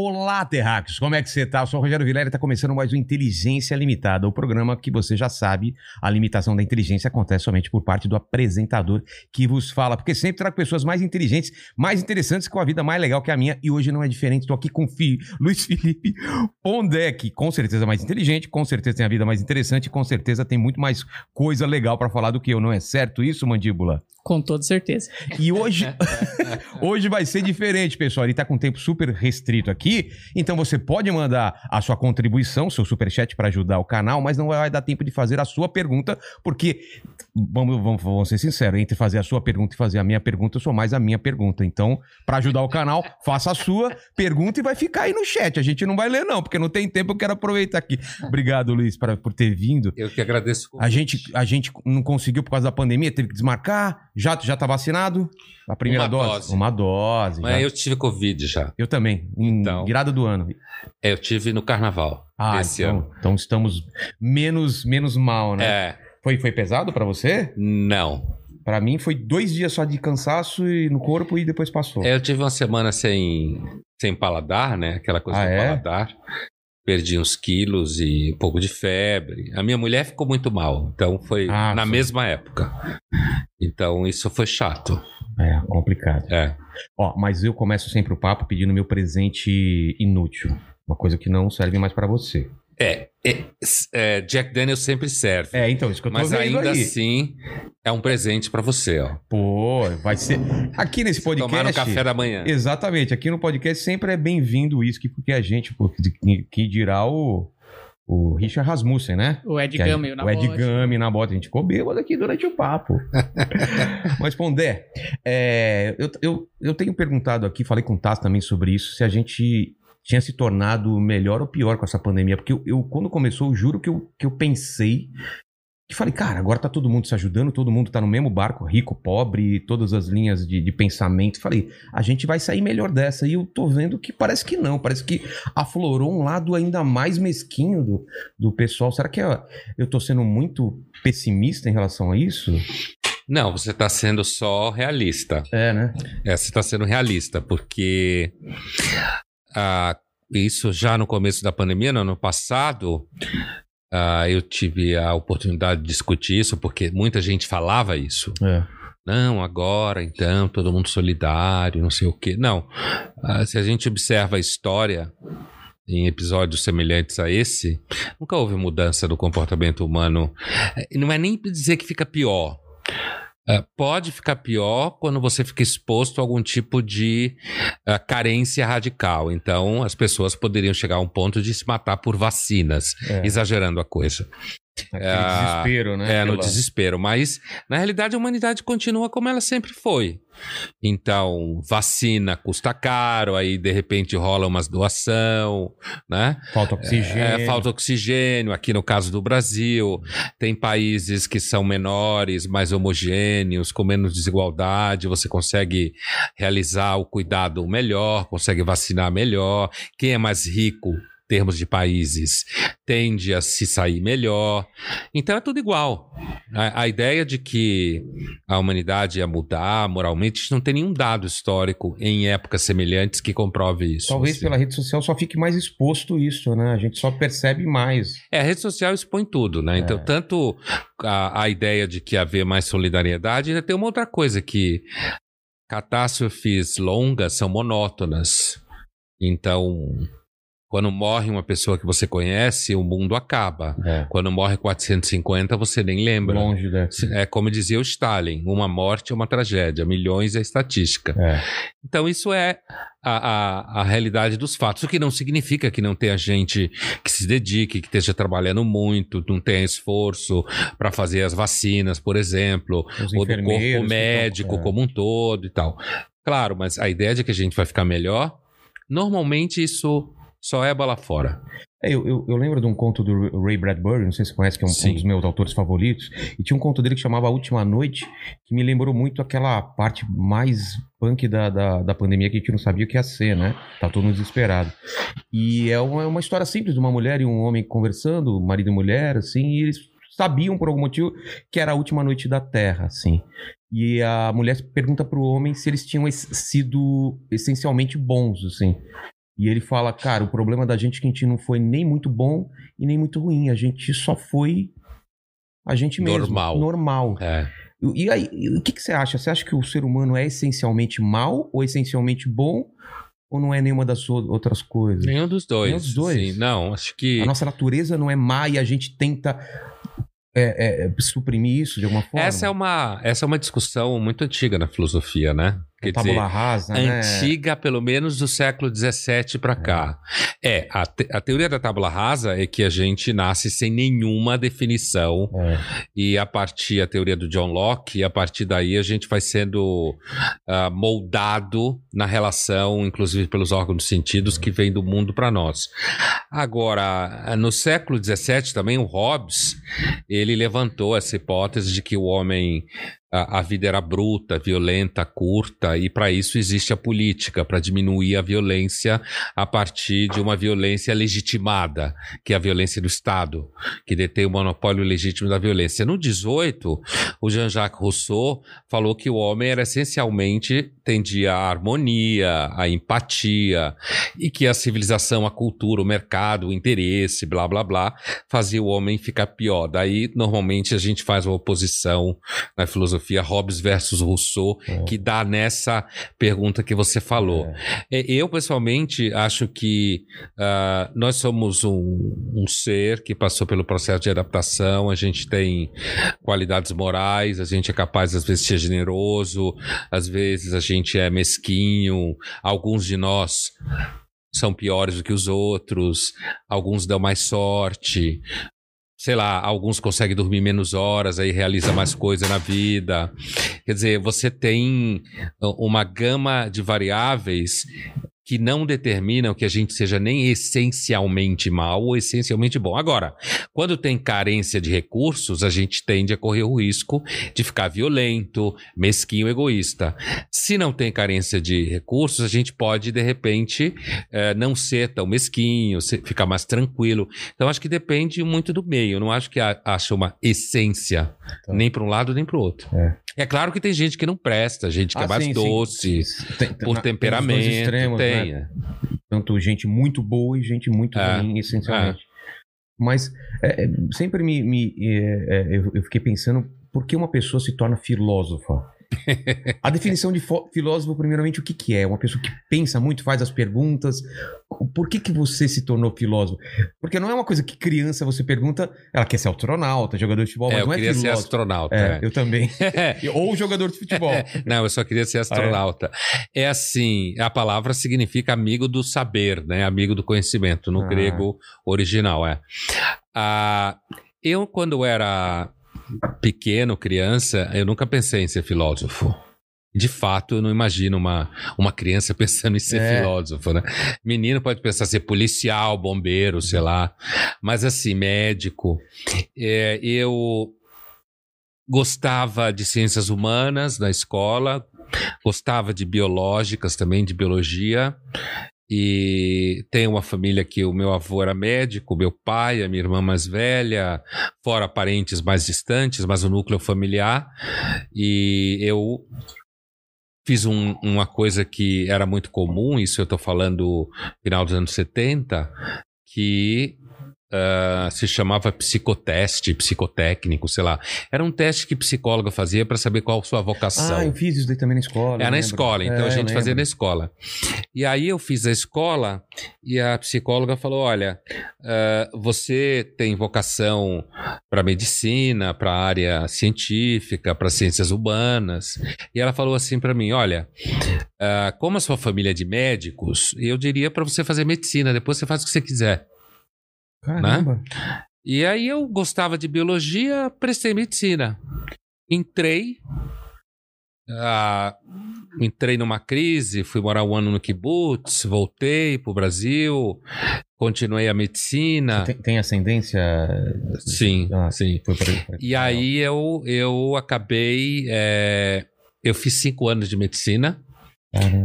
Olá, terráqueos! Como é que você tá? Eu sou o Rogério Vilela e está começando mais um Inteligência Limitada, o programa que você já sabe, a limitação da inteligência acontece somente por parte do apresentador que vos fala, porque sempre trago pessoas mais inteligentes, mais interessantes, com a vida mais legal que a minha, e hoje não é diferente. Estou aqui com o Fi, Luiz Felipe Pondé, que com certeza mais inteligente, com certeza tem a vida mais interessante, com certeza tem muito mais coisa legal para falar do que eu, não é certo isso, Mandíbula? Com toda certeza. E hoje, hoje vai ser diferente, pessoal. Ele tá com tempo super restrito aqui, então você pode mandar a sua contribuição, seu superchat para ajudar o canal, mas não vai dar tempo de fazer a sua pergunta, porque vamos, vamos, vamos ser sinceros, entre fazer a sua pergunta e fazer a minha pergunta, eu sou mais a minha pergunta. Então, para ajudar o canal, faça a sua pergunta e vai ficar aí no chat. A gente não vai ler não, porque não tem tempo, eu quero aproveitar aqui. Obrigado, Luiz, pra, por ter vindo. Eu que agradeço. A gente, a gente não conseguiu por causa da pandemia, teve que desmarcar. Já, já tá vacinado? A primeira Uma dose? dose. Uma dose. Mas já. eu tive Covid já. Eu também, em Então. virada do ano. É, eu tive no carnaval Ah, desse então, ano. então estamos menos, menos mal, né? É, Foi, foi pesado pra você? não. Pra mim foi dois dias só de cansaço e no corpo e depois passou. É, eu tive uma semana sem, sem paladar, né? Aquela coisa Ah, do é? paladar. Perdi uns quilos e um pouco de febre. A minha mulher ficou muito mal, então foi Ah, na sim. mesma época. Então isso foi chato. É, complicado. É. Ó, mas eu começo sempre o papo pedindo meu presente inútil. Uma coisa que não serve mais pra você. É, é, é, Jack Daniels sempre serve. É, então, isso que eu tô Mas vendo ainda aí. assim é um presente pra você, ó. Pô, vai ser... Aqui nesse podcast... Tomar no café da manhã. Exatamente. Aqui no podcast sempre é bem-vindo o uísque, porque a gente, porque, que dirá o, o Richard Rasmussen, né? O Ed Que Gama na O Ed. Gami na bota. A gente ficou bêbado aqui durante o papo. Mas, Pondé, é, eu, eu, eu tenho perguntado aqui, falei com o Tassi também sobre isso, se a gente tinha se tornado melhor ou pior com essa pandemia. Porque eu, eu, quando começou, eu juro que eu, que eu pensei que falei, cara, agora tá todo mundo se ajudando, todo mundo tá no mesmo barco, rico, pobre, todas as linhas de, de pensamento. Falei, a gente vai sair melhor dessa. E eu tô vendo que parece que não, parece que aflorou um lado ainda mais mesquinho do, do pessoal. Será que ó, eu tô sendo muito pessimista em relação a isso? Não, você está sendo só realista. É, né? É, você está sendo realista, porque ah, isso já no começo da pandemia, no ano passado, ah, eu tive a oportunidade de discutir isso, porque muita gente falava isso. É. Não, agora então, todo mundo solidário, não sei o quê. Não. Ah, se a gente observa a história em episódios semelhantes a esse, nunca houve mudança do comportamento humano. Eh, Não é nem dizer que fica pior. Ah, pode ficar pior quando você fica exposto a algum tipo de ah, carência radical. Então, as pessoas poderiam chegar a um ponto de se matar por vacinas, É. exagerando a coisa. Aquele Ah, desespero, né? É, no Pela- desespero. Mas, na realidade, a humanidade continua como ela sempre foi. Então, vacina custa caro, aí de repente rola umas doação, né? Falta oxigênio. É, falta oxigênio, aqui no caso do Brasil. Tem países que são menores, mais homogêneos, com menos desigualdade, você consegue realizar o cuidado melhor, consegue vacinar melhor. Quem é mais rico, termos de países, tende a se sair melhor. Então é tudo igual. A, a ideia de que a humanidade ia mudar moralmente, a gente não tem nenhum dado histórico em épocas semelhantes que comprove isso. Talvez assim. pela rede social só fique mais exposto isso, né? A gente só percebe mais. É, a rede social expõe tudo, né? Então, tanto a, a ideia de que haver mais solidariedade, ainda tem uma outra coisa que catástrofes longas são monótonas. Então, quando morre uma pessoa que você conhece, o mundo acaba. É. Quando morre 450, você nem lembra. Longe da. É como dizia o Stalin: uma morte é uma tragédia, milhões é estatística. É. Então, isso é a, a, a realidade dos fatos. O que não significa que não tenha gente que se dedique, que esteja trabalhando muito, não tenha esforço para fazer as vacinas, por exemplo, Os ou do corpo médico é. como um todo e tal. Claro, mas a ideia de que a gente vai ficar melhor, normalmente isso só é bola fora. É, eu, eu, eu, lembro de um conto do Ray Bradbury, não sei se você conhece, que é um, um, dos meus autores favoritos, e tinha um conto dele que chamava A Última Noite, que me lembrou muito aquela parte mais punk da, da, da pandemia que a gente não sabia o que ia ser, né? Tá todo mundo desesperado. E é uma, é uma história simples de uma mulher e um homem conversando, marido e mulher, assim, e eles sabiam por algum motivo que era a última noite da Terra, assim. E a mulher pergunta pro homem se eles tinham sido essencialmente bons, assim. E ele fala, cara, o problema da gente é que a gente não foi nem muito bom e nem muito ruim. A gente só foi a gente mesmo. Normal. Normal. É. E aí, o que, que você acha? Você acha que o ser humano é essencialmente mal ou essencialmente bom? Ou não é nenhuma das outras coisas? Nenhum dos dois. Nenhum dos dois. Sim, não, acho que. A nossa natureza não é má e a gente tenta é, é, suprimir isso de alguma forma? Essa é uma, essa é uma discussão muito antiga na filosofia, né? Quer dizer, rasa, né? antiga, pelo menos do século XVII para cá. É, a, te, a, teoria da tábula rasa é que a gente nasce sem nenhuma definição é. e a partir a teoria do John Locke, a partir daí a gente vai sendo uh, moldado na relação, inclusive pelos órgãos dos sentidos que vem do mundo para nós. Agora, no século XVII também o Hobbes ele levantou essa hipótese de que o homem a, a, vida era bruta, violenta, curta, e para isso existe a política, para diminuir a violência a partir de uma violência legitimada, que é a violência do Estado, que detém o monopólio legítimo da violência. No 18, o Jean-Jacques Rousseau falou que o homem era essencialmente tendia à harmonia, à empatia, e que a civilização, a cultura, o mercado, o interesse, blá blá blá, fazia o homem ficar pior. Daí, normalmente, a gente faz uma oposição na filosofia Hobbes versus Rousseau, é. que dá nessa pergunta que você falou. É. Eu, pessoalmente, acho que uh, nós somos um, um, ser que passou pelo processo de adaptação, a gente tem qualidades morais, a gente é capaz, às vezes, de ser generoso, às vezes a gente é mesquinho, alguns de nós são piores do que os outros, alguns dão mais sorte, sei lá, alguns conseguem dormir menos horas, aí realiza mais coisa na vida. Quer dizer, você tem uma gama de variáveis que não determinam que a gente seja nem essencialmente mal ou essencialmente bom. Agora, quando tem carência de recursos, a gente tende a correr o risco de ficar violento, mesquinho, egoísta. Se não tem carência de recursos, a gente pode, de repente, é, não ser tão mesquinho, ficar mais tranquilo. Então, acho que depende muito do meio. Eu não acho que acha uma essência, tá. nem para um lado nem para o outro. É. É claro que tem gente que não presta, gente que é ah, é mais sim, doce, sim. Tem, por na, temperamento. Tem extremos, tem. Né? Tanto gente muito boa e gente muito é, ruim, essencialmente. É. Mas é, é sempre me, me é, eu, eu fiquei pensando por que uma pessoa se torna filósofa? a definição de filósofo, primeiramente, o que, que é? Uma pessoa que pensa muito, faz as perguntas. Por que, que você se tornou filósofo? Porque não é uma coisa que criança você pergunta, ela quer ser astronauta, jogador de futebol, é, mas não é filósofo. Eu queria ser astronauta. É, é. Eu também. Ou jogador de futebol. não, eu só queria ser astronauta. Ah, é? é? assim, a palavra significa amigo do saber, né? Amigo do conhecimento, no ah. grego original, é. Ah, eu, quando era pequeno, criança, eu nunca pensei em ser filósofo. De fato, eu não imagino uma, uma criança pensando em ser é. filósofo, né? Menino pode pensar ser policial, bombeiro, sei lá. Mas assim, médico. É, eu gostava de ciências humanas na escola, gostava de biológicas também, de biologia e tenho uma família que o meu avô era médico, meu pai, a minha irmã mais velha, fora parentes mais distantes, mas o núcleo familiar. E eu fiz um, uma coisa que era muito comum, isso eu estou falando final dos anos 70, que Uh, se chamava psicoteste, psicotécnico, sei lá. Era um teste que psicóloga fazia para saber qual a sua vocação. Ah, eu fiz isso daí também na escola. É na escola, então é, a gente fazia na escola. E aí eu fiz a escola e a psicóloga falou: olha, uh, você tem vocação para medicina, para área científica, para ciências humanas. E ela falou assim para mim: olha, uh, como a sua família é de médicos, eu diria para você fazer medicina, depois você faz o que você quiser. Caramba. Né? E aí eu gostava de biologia, prestei medicina. Entrei, ah, entrei numa crise, fui morar um ano no kibbutz, voltei para o Brasil, continuei a medicina. Tem, tem, ascendência? Sim, ah, sim. Por, e aí eu, eu acabei. É, eu fiz cinco anos de medicina.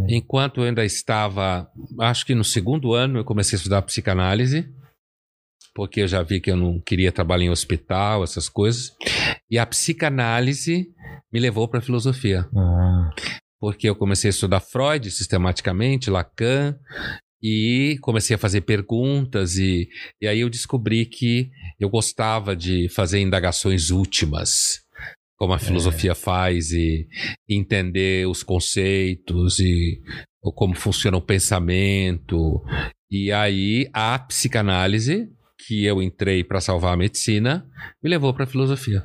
Enquanto eu ainda estava, acho que no segundo ano, eu comecei a estudar psicanálise porque eu já vi que eu não queria trabalhar em hospital, essas coisas. E a psicanálise me levou para a filosofia. Ah. Porque eu comecei a estudar Freud sistematicamente, Lacan, e comecei a fazer perguntas, e, e aí eu descobri que eu gostava de fazer indagações últimas como a filosofia é. faz e entender os conceitos e como funciona o pensamento. E aí a psicanálise que eu entrei para salvar a medicina me levou para a filosofia.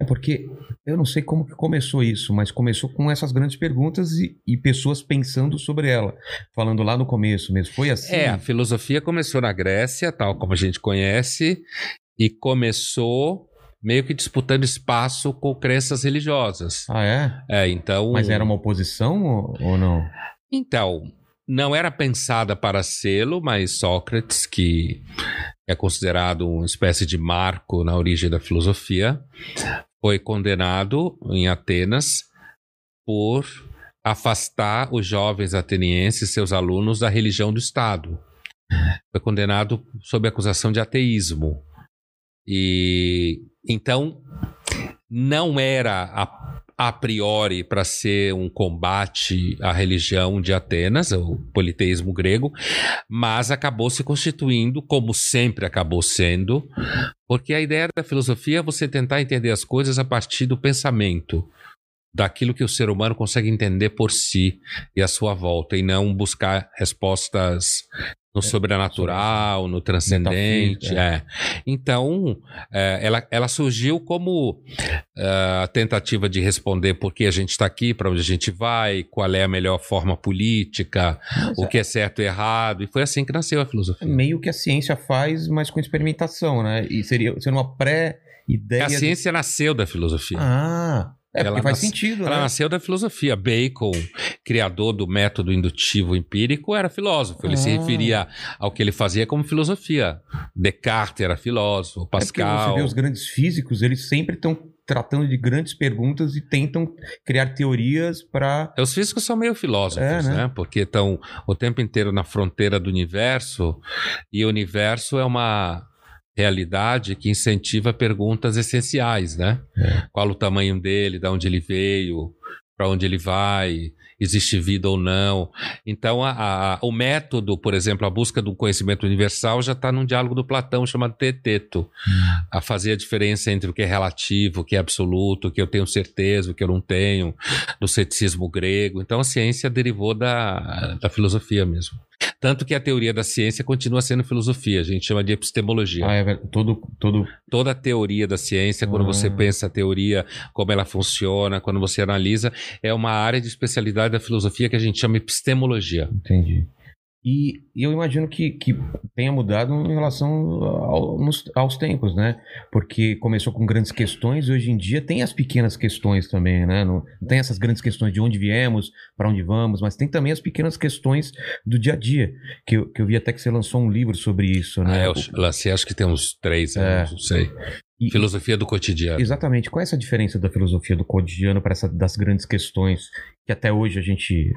É porque eu não sei como que começou isso, mas começou com essas grandes perguntas e, e, pessoas pensando sobre ela, falando lá no começo mesmo. Foi assim? É, a filosofia começou na Grécia, tal como a gente conhece, e começou meio que disputando espaço com crenças religiosas. Ah, é? É, então. Mas era uma oposição ou, ou não? Então, não era pensada para sê-lo, mas Sócrates, que é considerado uma espécie de marco na origem da filosofia, foi condenado em Atenas por afastar os jovens atenienses, seus alunos, da religião do Estado. Foi condenado sob acusação de ateísmo. E então não era a a priori para ser um combate à religião de Atenas, o politeísmo grego, mas acabou se constituindo, como sempre acabou sendo, porque a ideia da filosofia é você tentar entender as coisas a partir do pensamento, daquilo que o ser humano consegue entender por si e à sua volta, e não buscar respostas no é, sobrenatural, no transcendente. É. é. Então, é, ela, ela surgiu como é, a tentativa de responder por que a gente está aqui, para onde a gente vai, qual é a melhor forma política, mas o que é certo e errado. E foi assim que nasceu a filosofia. Meio que a ciência faz, mas com experimentação, né? E seria, seria uma pré-ideia. A ciência nasceu da filosofia. Ah. É, ela faz sentido, Ela né? nasceu da filosofia. Bacon, criador do método indutivo empírico, era filósofo. Ele ah. se referia ao que ele fazia como filosofia. Descartes era filósofo, Pascal... É você vê os grandes físicos, eles sempre estão tratando de grandes perguntas e tentam criar teorias para. Os físicos são meio filósofos, é, né? né? Porque estão o tempo inteiro na fronteira do universo e o universo é uma realidade que incentiva perguntas essenciais, né? É. Qual o tamanho dele, de onde ele veio, para onde ele vai, existe vida ou não. Então, a, a, o método, por exemplo, a busca do conhecimento universal já está num diálogo do Platão chamado Teteto, hum. a fazer a diferença entre o que é relativo, o que é absoluto, o que eu tenho certeza, o que eu não tenho, do ceticismo grego. Então, a ciência derivou da, da filosofia mesmo. Tanto que a teoria da ciência continua sendo filosofia, a gente chama de epistemologia. Ah, é todo, todo... Toda a teoria da ciência, quando ah. você pensa a teoria, como ela funciona, quando você analisa, é uma área de especialidade da filosofia que a gente chama epistemologia. Entendi. E, eu imagino que, que tenha mudado em relação ao, nos, aos tempos, né? Porque começou com grandes questões e hoje em dia tem as pequenas questões também, né? Não, não tem essas grandes questões de onde viemos, para onde vamos, mas tem também as pequenas questões do dia a dia. Que eu, que eu vi até que você lançou um livro sobre isso, né? Ah, eu lancei acho que tem uns três anos, é. não sei. E, filosofia do cotidiano. Exatamente. Qual é essa diferença da filosofia do cotidiano para essa das grandes questões que até hoje a gente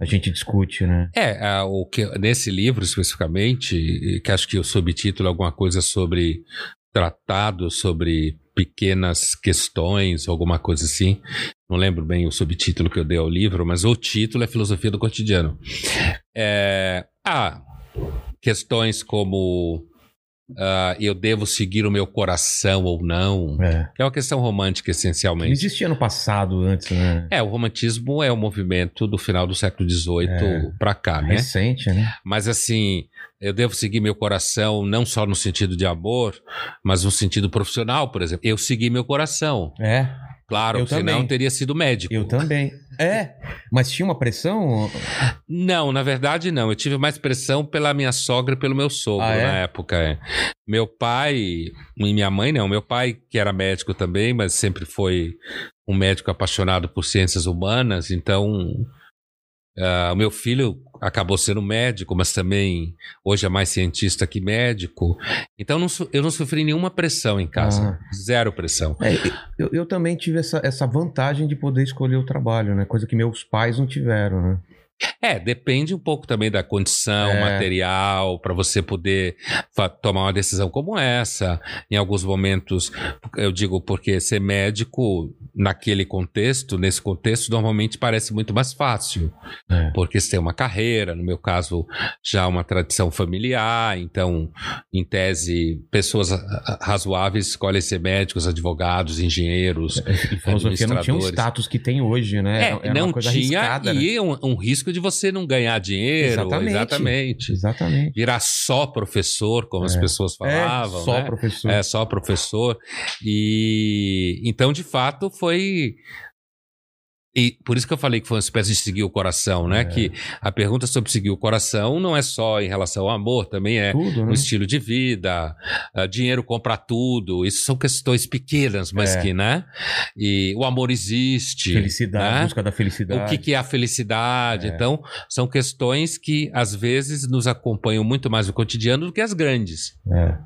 a gente discute, né? É, o que, nesse livro especificamente, que acho que o subtítulo é alguma coisa sobre tratado sobre pequenas questões, alguma coisa assim. Não lembro bem o subtítulo que eu dei ao livro, mas o título é Filosofia do Cotidiano. É, ah, questões como Uh, eu devo seguir o meu coração ou não? É. Que é uma questão romântica, essencialmente. Não existia no passado antes, né? É, o romantismo é um movimento do final do século XVIII é. para cá, né? Recente, né? Mas assim, eu devo seguir meu coração não só no sentido de amor, mas no sentido profissional, por exemplo. Eu segui meu coração. É. Claro, eu senão também. teria sido médico. Eu também. É, mas tinha uma pressão? Não, na verdade não. Eu tive mais pressão pela minha sogra e pelo meu sogro ah, é? na época. É. Meu pai e minha mãe não. Meu pai, que era médico também, mas sempre foi um médico apaixonado por ciências humanas, então Uh, o meu filho acabou sendo médico, mas também hoje é mais cientista que médico. Então não, eu não sofri nenhuma pressão em casa. Ah. Zero pressão. É, eu, eu, também tive essa, essa vantagem de poder escolher o trabalho, né? Coisa que meus pais não tiveram, né? É, depende um pouco também da condição é. material para você poder tomar uma decisão como essa. Em alguns momentos, eu digo porque ser médico naquele contexto, nesse contexto, normalmente parece muito mais fácil. É. Porque você tem uma carreira, no meu caso, já uma tradição familiar, então, em tese, pessoas razoáveis escolhem ser médicos, advogados, engenheiros. É, e filosofia não tinha o status que tem hoje, né? É, não tinha, e né? um, um, risco de você não ganhar dinheiro. Exatamente. Exatamente. exatamente. Virar só professor, como as é. pessoas é, falavam. É, só né? professor. É, só professor. E então, de fato, foi e por isso que eu falei que foi uma espécie de seguir o coração, né? É. Que a pergunta sobre seguir o coração não é só em relação ao amor, também é tudo, né? estilo de vida, uh, dinheiro compra tudo. Isso são questões pequenas, mas é. que, né? E o amor existe. Felicidade, né? busca da felicidade. O que, que é a felicidade? É. Então, são questões que às vezes nos acompanham muito mais no cotidiano do que as grandes. É.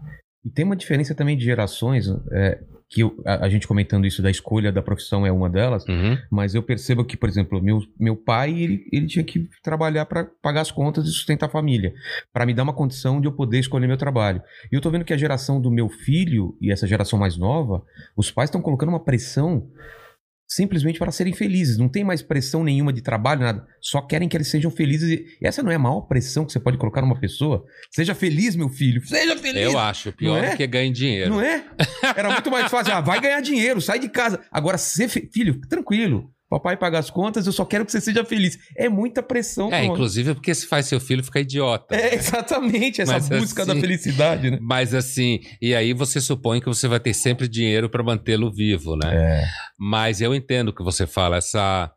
E tem uma diferença também de gerações. É, que a, a, gente comentando isso da escolha da profissão é uma delas, uhum. mas eu percebo que, por exemplo, meu, meu pai, ele, ele tinha que trabalhar para pagar as contas e sustentar a família, para me dar uma condição de eu poder escolher meu trabalho. E eu tô vendo que a geração do meu filho e essa geração mais nova, os pais estão colocando uma pressão simplesmente para serem felizes. Não tem mais pressão nenhuma de trabalho, nada. Só querem que eles sejam felizes. E essa não é a maior pressão que você pode colocar numa pessoa? Seja feliz, meu filho. Seja feliz. Eu acho. Pior é? que ganhar dinheiro. Não é? Era muito mais fácil. Ah, vai ganhar dinheiro, sai de casa. Agora, ser filho, tranquilo. Papai paga as contas, eu só quero que você seja feliz. É muita pressão. É, inclusive porque se faz seu filho ficar idiota. É, exatamente, essa mas busca assim, da felicidade, né? Mas assim, e aí você supõe que você vai ter sempre dinheiro para mantê-lo vivo, né? É. Mas eu entendo o que você fala, essa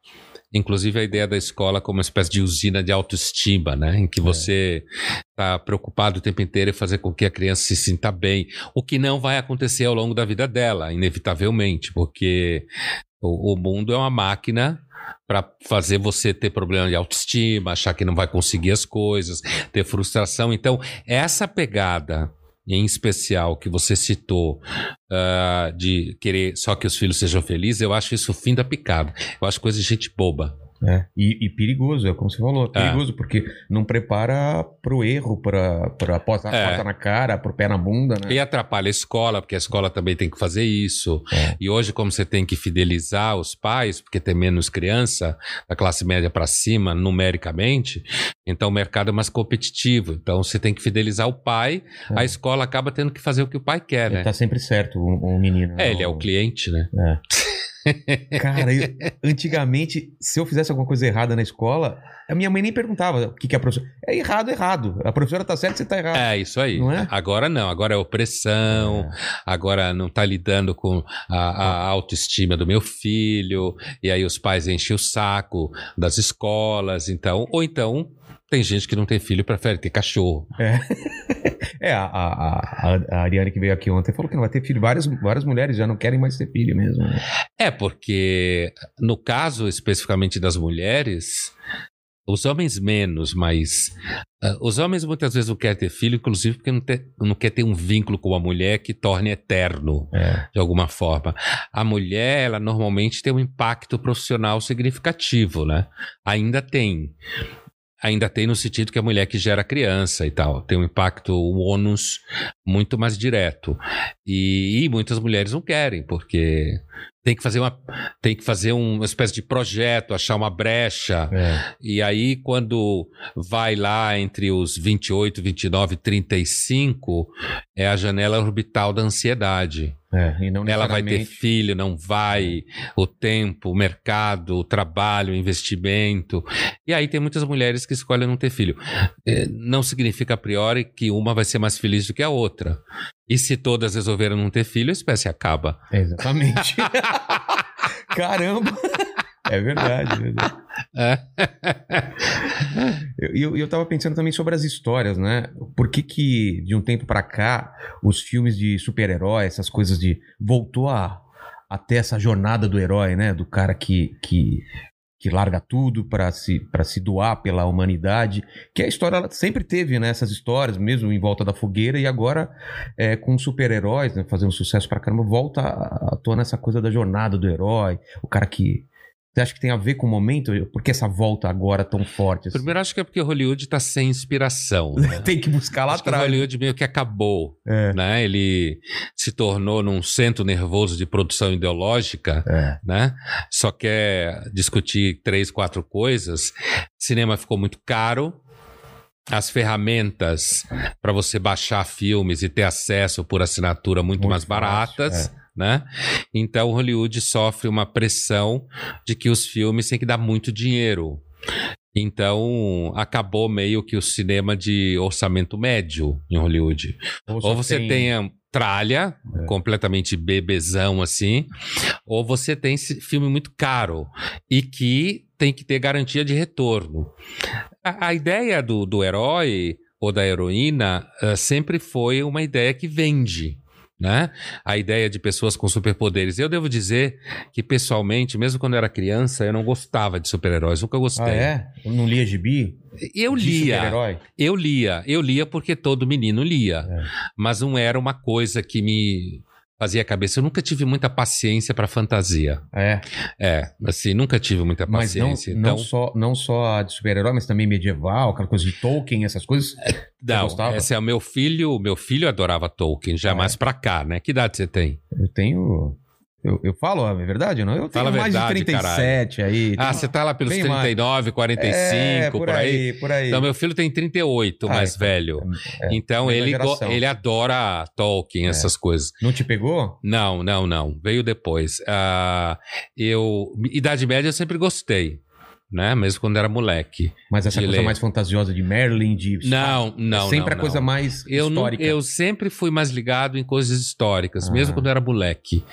inclusive a ideia da escola como uma espécie de usina de autoestima, né? Em que é. você está preocupado o tempo inteiro em fazer com que a criança se sinta bem, o que não vai acontecer ao longo da vida dela, inevitavelmente, porque o, o mundo é uma máquina para fazer você ter problema de autoestima, achar que não vai conseguir as coisas, ter frustração. Então, essa pegada em especial que você citou uh, de querer só que os filhos sejam felizes, eu acho isso o fim da picada. Eu acho coisa de gente boba. É, e, e, perigoso, é como você falou, é perigoso, é. porque não prepara pro erro, pra, pra porta, é. na cara, pro pé na bunda, né? E atrapalha a escola, porque a escola também tem que fazer isso. É. E hoje, como você tem que fidelizar os pais, porque tem menos criança, da classe média para cima, numericamente, então o mercado é mais competitivo. Então você tem que fidelizar o pai, a é. escola acaba tendo que fazer o que o pai quer, ele né? tá sempre certo, o, o menino. É, ele é o cliente, né? É. Cara, eu, antigamente, se eu fizesse alguma coisa errada na escola, a minha mãe nem perguntava o que, que a professora. É errado, errado. A professora tá certa, você tá errado. É, isso aí. Não é? Agora não, agora é opressão, é. agora não tá lidando com a, a, autoestima do meu filho, e aí os pais enchem o saco das escolas, então, ou então tem gente que não tem filho e prefere ter cachorro. É. É, a, a, a, Ariane que veio aqui ontem falou que não vai ter filho. Várias, várias mulheres já não querem mais ter filho mesmo. Né? É, porque no caso especificamente das mulheres, os homens menos, mas uh, os homens muitas vezes não querem ter filho, inclusive porque não, ter, não quer ter um vínculo com a mulher que torne eterno, é. de alguma forma. A mulher, ela normalmente tem um impacto profissional significativo, né? Ainda tem ainda tem no sentido que a mulher que gera criança e tal, tem um impacto, um ônus muito mais direto. E, e muitas mulheres não querem, porque tem que fazer uma tem que fazer uma espécie de projeto, achar uma brecha. É. E aí quando vai lá entre os 28, 29 e 35, é a janela orbital da ansiedade. É, Ela vai ter filho, não vai, o tempo, o mercado, o trabalho, o investimento. E aí tem muitas mulheres que escolhem não ter filho. É, não significa a priori que uma vai ser mais feliz do que a outra. E se todas resolveram não ter filho, a espécie acaba. Exatamente. Caramba! É verdade, é verdade. E eu, eu, eu tava pensando também sobre as histórias, né? Por que que, de um tempo para cá, os filmes de super-herói, essas coisas de... Voltou a, até essa jornada do herói, né? Do cara que, que, que larga tudo para se, pra se doar pela humanidade. Que a história sempre teve, né? Essas histórias, mesmo em volta da fogueira, e agora é, com super-heróis, né? Fazendo sucesso pra caramba, volta à tona essa coisa da jornada do herói, o cara que você acha que tem a ver com o momento? Por que essa volta agora tão forte? Assim? Primeiro, acho que é porque Hollywood está sem inspiração. Né? tem que buscar lá acho atrás. Hollywood meio que acabou. É. Né? Ele se tornou num centro nervoso de produção ideológica, é. né? só quer discutir três, quatro coisas. Cinema ficou muito caro, as ferramentas para você baixar filmes e ter acesso por assinatura muito, muito mais baratas. é né? Então Hollywood sofre uma pressão de que os filmes têm que dar muito dinheiro. Então, acabou meio que o cinema de orçamento médio em Hollywood. Ou, ou você tem... tenha tralha, é. completamente bebezão assim, ou você tem filme muito caro e que tem que ter garantia de retorno. A, a ideia do, do herói ou da heroína uh, sempre foi uma ideia que vende né? A ideia de pessoas com superpoderes. Eu devo dizer que, pessoalmente, mesmo quando eu era criança, eu não gostava de super-heróis, nunca gostei. Ah, é? Eu não lia gibi? Eu lia. Eu lia. Eu lia porque todo menino lia. É. Mas não era uma coisa que me fazia a cabeça. Eu nunca tive muita paciência para fantasia. É. É, assim, nunca tive muita paciência. Mas não, então... não só, não só de super-herói, mas também medieval, aquela coisa de Tolkien, essas coisas. É, não, esse é o meu filho. Meu filho adorava Tolkien, já é. mais pra cá, né? Que idade você tem? Eu tenho eu, eu falo a verdade, não? Eu tenho Fala mais verdade, de 37 caralho. aí. Ah, você tá lá pelos 39, mais. 45, é, por, por aí, aí, por aí. Então, meu filho tem 38, ah, mais então, velho. É, então, ele, ele adora Tolkien, é. essas coisas. Não te pegou? Não, não, não. Veio depois. Uh, eu... Idade Média eu sempre gostei né? Mesmo quando era moleque. Mas essa coisa ler. mais fantasiosa de Merlin, de... Não, não, é Sempre não, a coisa mais eu histórica. Não, eu sempre fui mais ligado em coisas históricas, ah. mesmo quando era moleque.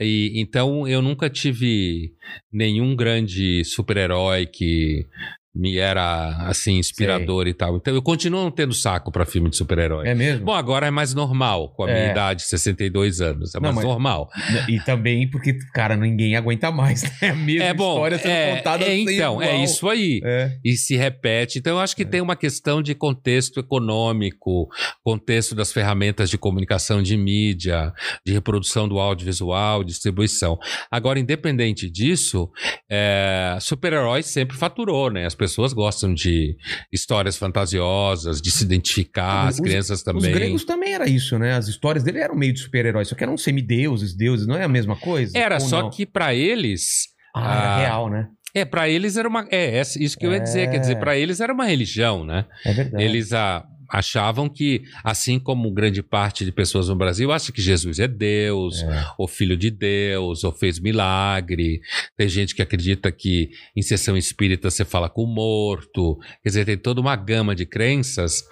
E, então eu nunca tive nenhum grande super-herói que me era assim inspirador Sei. e tal. Então eu continuo não tendo saco para filme de super-herói. É mesmo? Bom, agora é mais normal com a é. minha idade, 62 anos, é não, mais mas, normal. E também porque cara, ninguém aguenta mais, né? A mesma é bom, história sendo é, contada é, então, é isso aí. É. E se repete. Então eu acho que é. tem uma questão de contexto econômico, contexto das ferramentas de comunicação de mídia, de reprodução do audiovisual, distribuição. Agora, independente disso, é, super-heróis sempre faturou, né? As pessoas gostam de histórias fantasiosas, de se identificar, as crianças também. Os gregos também era isso, né? As histórias dele eram meio de super-heróis, só que eram semideuses, deuses, não é a mesma coisa? Era, só não? que para eles. Ah, era real, né? É, para eles era uma. É, isso que eu ia é... dizer. Quer dizer, para eles era uma religião, né? É verdade. Eles. Ah, achavam que, assim como grande parte de pessoas no Brasil acha que Jesus é Deus, é. ou filho de Deus, ou fez milagre. Tem gente que acredita que em sessão espírita você fala com o morto. Quer dizer, tem toda uma gama de crenças.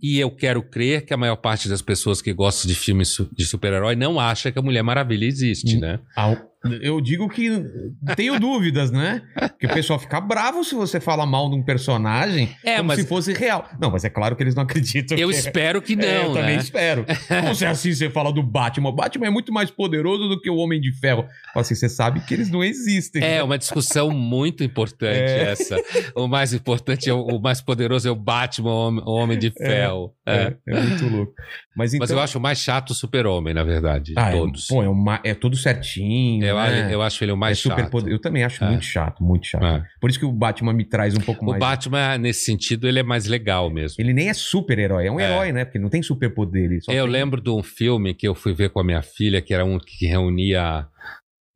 E eu quero crer que a maior parte das pessoas que gostam de filmes de super-herói não acha que a Mulher Maravilha existe, né? Eu digo que tenho dúvidas, né? Que o pessoal fica bravo se você fala mal de um personagem é, como mas... se fosse real. Não, mas é claro que eles não acreditam. Eu que... espero que não. É, eu né? também espero. Como se é assim você fala do Batman. O Batman é muito mais poderoso do que o Homem de Ferro. Assim, você sabe que eles não existem. É uma discussão muito importante é. essa. O mais importante é o, o, mais poderoso é o Batman, o Homem de é, Ferro. É, é, é muito louco. Mas, então... mas eu acho o mais chato o Super-Homem, na verdade, de ah, todos. É, pô, é, uma, é tudo certinho. Eu, né? eu acho ele o mais é chato. Poder... Eu também acho é. muito chato, muito chato. É. Por isso que o Batman me traz um pouco o mais. O Batman, nesse sentido, ele é mais legal mesmo. Ele nem é super-herói, é um herói, né? Porque não tem superpoder. Eu tem... lembro de um filme que eu fui ver com a minha filha, que era um que reunia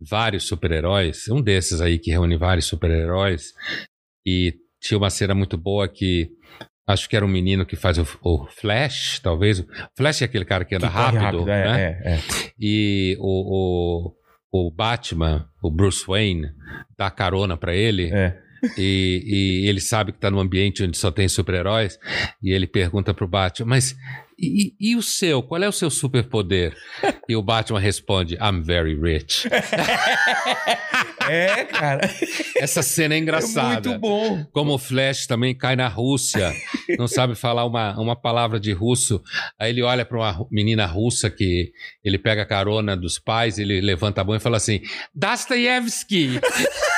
vários super-heróis. Um desses aí que reúne vários super-heróis. E tinha uma cena muito boa que Acho que era um menino que faz o, o Flash, talvez. Flash é aquele cara que anda que rápido, rápido, é, né? É, é. E o, o, o, Batman, o Bruce Wayne, dá carona para ele. É. e, e ele sabe que está num ambiente onde só tem super-heróis, e ele pergunta pro Batman, mas e, e, o seu? Qual é o seu superpoder? E o Batman responde: I'm very rich. é, cara. Essa cena é engraçada. É muito bom. Como o Flash também cai na Rússia, não sabe falar uma, uma palavra de russo. Aí ele olha para uma menina russa que ele pega a carona dos pais, ele levanta a mão e fala assim: Dostoyevsky.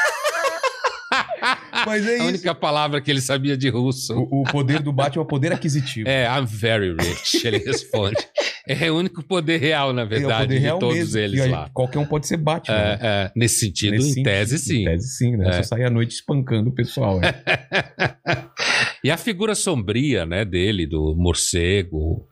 Mas é a única palavra que ele sabia de russo. O, o poder do Batman é o poder aquisitivo. É, I'm very rich, ele responde. é o único poder real, na verdade, é de todos mesmo. eles aí, lá. Qualquer um pode ser Batman. É, né? é, nesse sentido, nesse em sentido, tese, sim. Em tese, sim, né? É. Só sair à noite espancando o pessoal. É. e a figura sombria, né, dele, do morcego,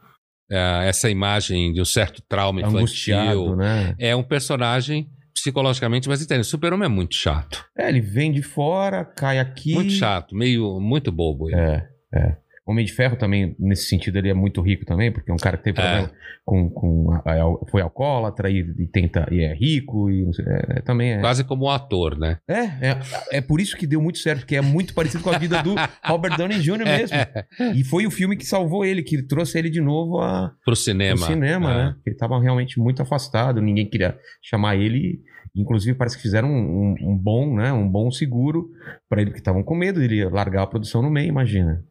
é, essa imagem de um certo trauma infantil. Né? É um personagem psicologicamente mais intenso. Super-Homem é muito chato. É, ele vem de fora, cai aqui. Muito chato, meio muito bobo. Ele. É, é. Homem de Ferro também, nesse sentido, ele é muito rico também, porque é um cara que teve problema é. com. com a, a, foi alcoólatra e, e, tenta, e é rico, e é, também é. Quase como um ator, né? É, é, é por isso que deu muito certo, porque é muito parecido com a vida do Robert Downey Jr. mesmo. E foi o filme que salvou ele, que trouxe ele de novo a, pro cinema. Pro cinema, é. né? Ele estava realmente muito afastado, ninguém queria chamar ele. Inclusive, parece que fizeram um, um, um bom, né? Um bom seguro para ele, que estavam com medo de largar a produção no meio, imagina.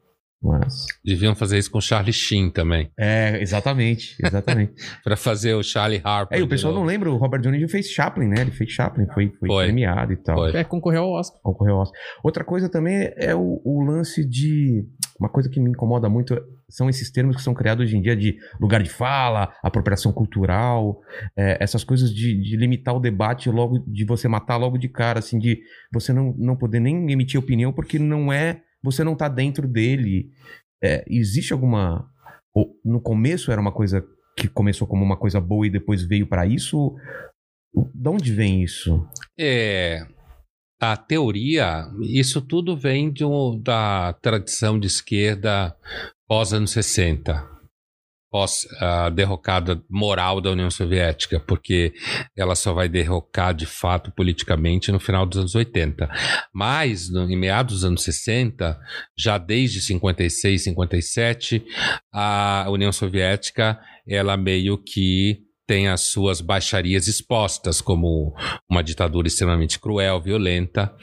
Mas... Deviam fazer isso com Charlie Sheen também. É, exatamente, exatamente. para fazer o Charlie Harper. É, o pessoal não lembra, o Robert Downey fez Chaplin, né? Ele fez Chaplin, foi, foi, foi. premiado e tal. Foi. É, concorreu ao Oscar. Concorreu ao Oscar. Outra coisa também é o, o lance de... Uma coisa que me incomoda muito são esses termos que são criados hoje em dia de lugar de fala, apropriação cultural, é, essas coisas de, de, limitar o debate logo, de você matar logo de cara, assim, de você não, não poder nem emitir opinião porque não é você não está dentro dele. É, existe alguma. No começo era uma coisa que começou como uma coisa boa e depois veio para isso? De onde vem isso? É. A teoria, isso tudo vem um, da tradição de esquerda pós anos 60 pós a derrocada moral da União Soviética, porque ela só vai derrocar de fato politicamente no final dos anos 80. Mas, no, em meados dos anos 60, já desde 56, 57, a União Soviética ela meio que tem as suas baixarias expostas como uma ditadura extremamente cruel, violenta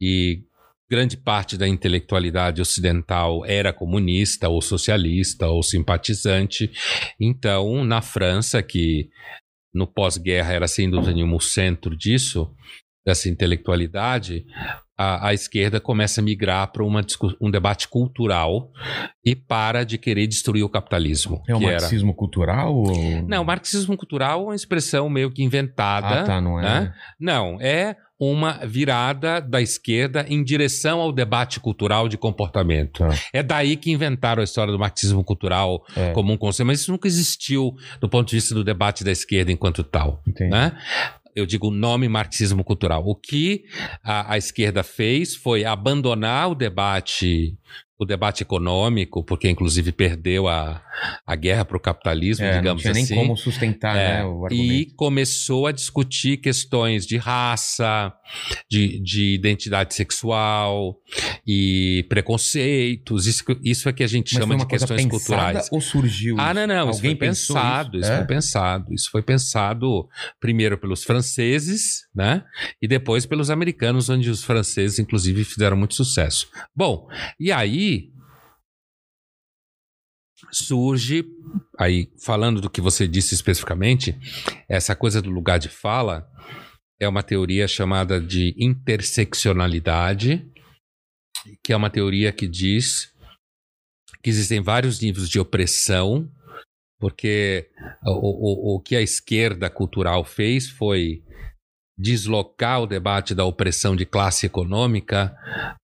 e grande parte da intelectualidade ocidental era comunista ou socialista ou simpatizante. Então, na França, que no pós-guerra era sem dúvida nenhuma o centro disso, dessa intelectualidade, a, a esquerda começa a migrar para um debate cultural e para de querer destruir o capitalismo. É o marxismo era... cultural? Ou... Não, o marxismo cultural é uma expressão meio que inventada. Ah, tá, não é? Né? Não, é uma virada da esquerda em direção ao debate cultural de comportamento. Ah. É daí que inventaram a história do marxismo cultural é. como um conceito, mas isso nunca existiu do ponto de vista do debate da esquerda enquanto tal. Né? eu digo o nome marxismo cultural. O que a, a, esquerda fez foi abandonar o debate o debate econômico, porque inclusive perdeu a, a guerra para o capitalismo, é, digamos não tinha assim. nem como sustentar é, né, o argumento. E começou a discutir questões de raça, de, de identidade sexual e preconceitos. Isso, isso é que a gente Mas chama de questões culturais. Ou surgiu? Ah, não, não. Isso foi pensado. Isso, isso é? foi pensado. Isso foi pensado primeiro pelos franceses, né? E depois pelos americanos, onde os franceses, inclusive, fizeram muito sucesso. Bom, e aí surge, aí falando do que você disse especificamente, essa coisa do lugar de fala é uma teoria chamada de interseccionalidade, que é uma teoria que diz que existem vários níveis de opressão, porque o, o, o que a esquerda cultural fez foi deslocar o debate da opressão de classe econômica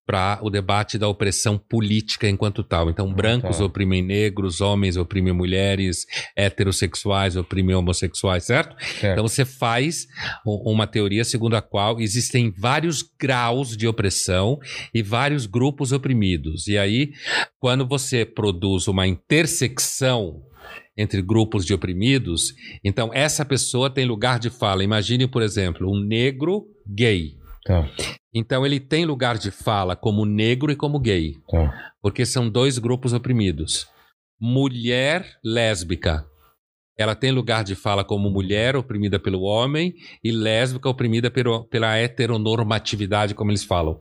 para o debate da opressão política enquanto tal. Então, ah, brancos tá. oprimem negros, homens oprimem mulheres, heterossexuais oprimem homossexuais, certo? certo? Então, você faz uma teoria segundo a qual existem vários graus de opressão e vários grupos oprimidos. E aí, quando você produz uma intersecção entre grupos de oprimidos, então essa pessoa tem lugar de fala. Imagine, por exemplo, um negro gay. Tá. Então ele tem lugar de fala como negro e como gay, Tá. porque são dois grupos oprimidos. Mulher lésbica. Ela tem lugar de fala como mulher oprimida pelo homem e lésbica oprimida pelo, pela heteronormatividade, como eles falam.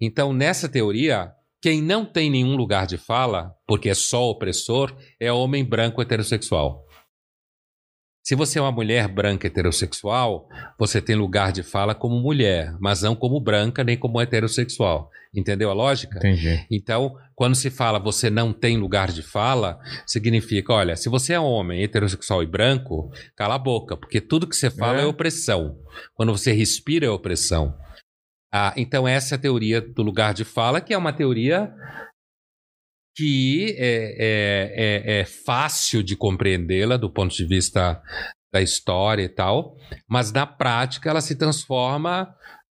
Então, nessa teoria, quem não tem nenhum lugar de fala, porque é só opressor, é homem branco heterossexual. Se você é uma mulher branca heterossexual, você tem lugar de fala como mulher, mas não como branca nem como heterossexual. Entendeu a lógica? Entendi. Então, quando se fala você não tem lugar de fala, significa, olha, se você é homem, heterossexual e branco, cala a boca, porque tudo que você fala é, É. opressão. Quando você respira é opressão. Ah, então, essa é a teoria do lugar de fala, que é uma teoria que é, é, é, é fácil de compreendê-la do ponto de vista da história e tal, mas na prática ela se transforma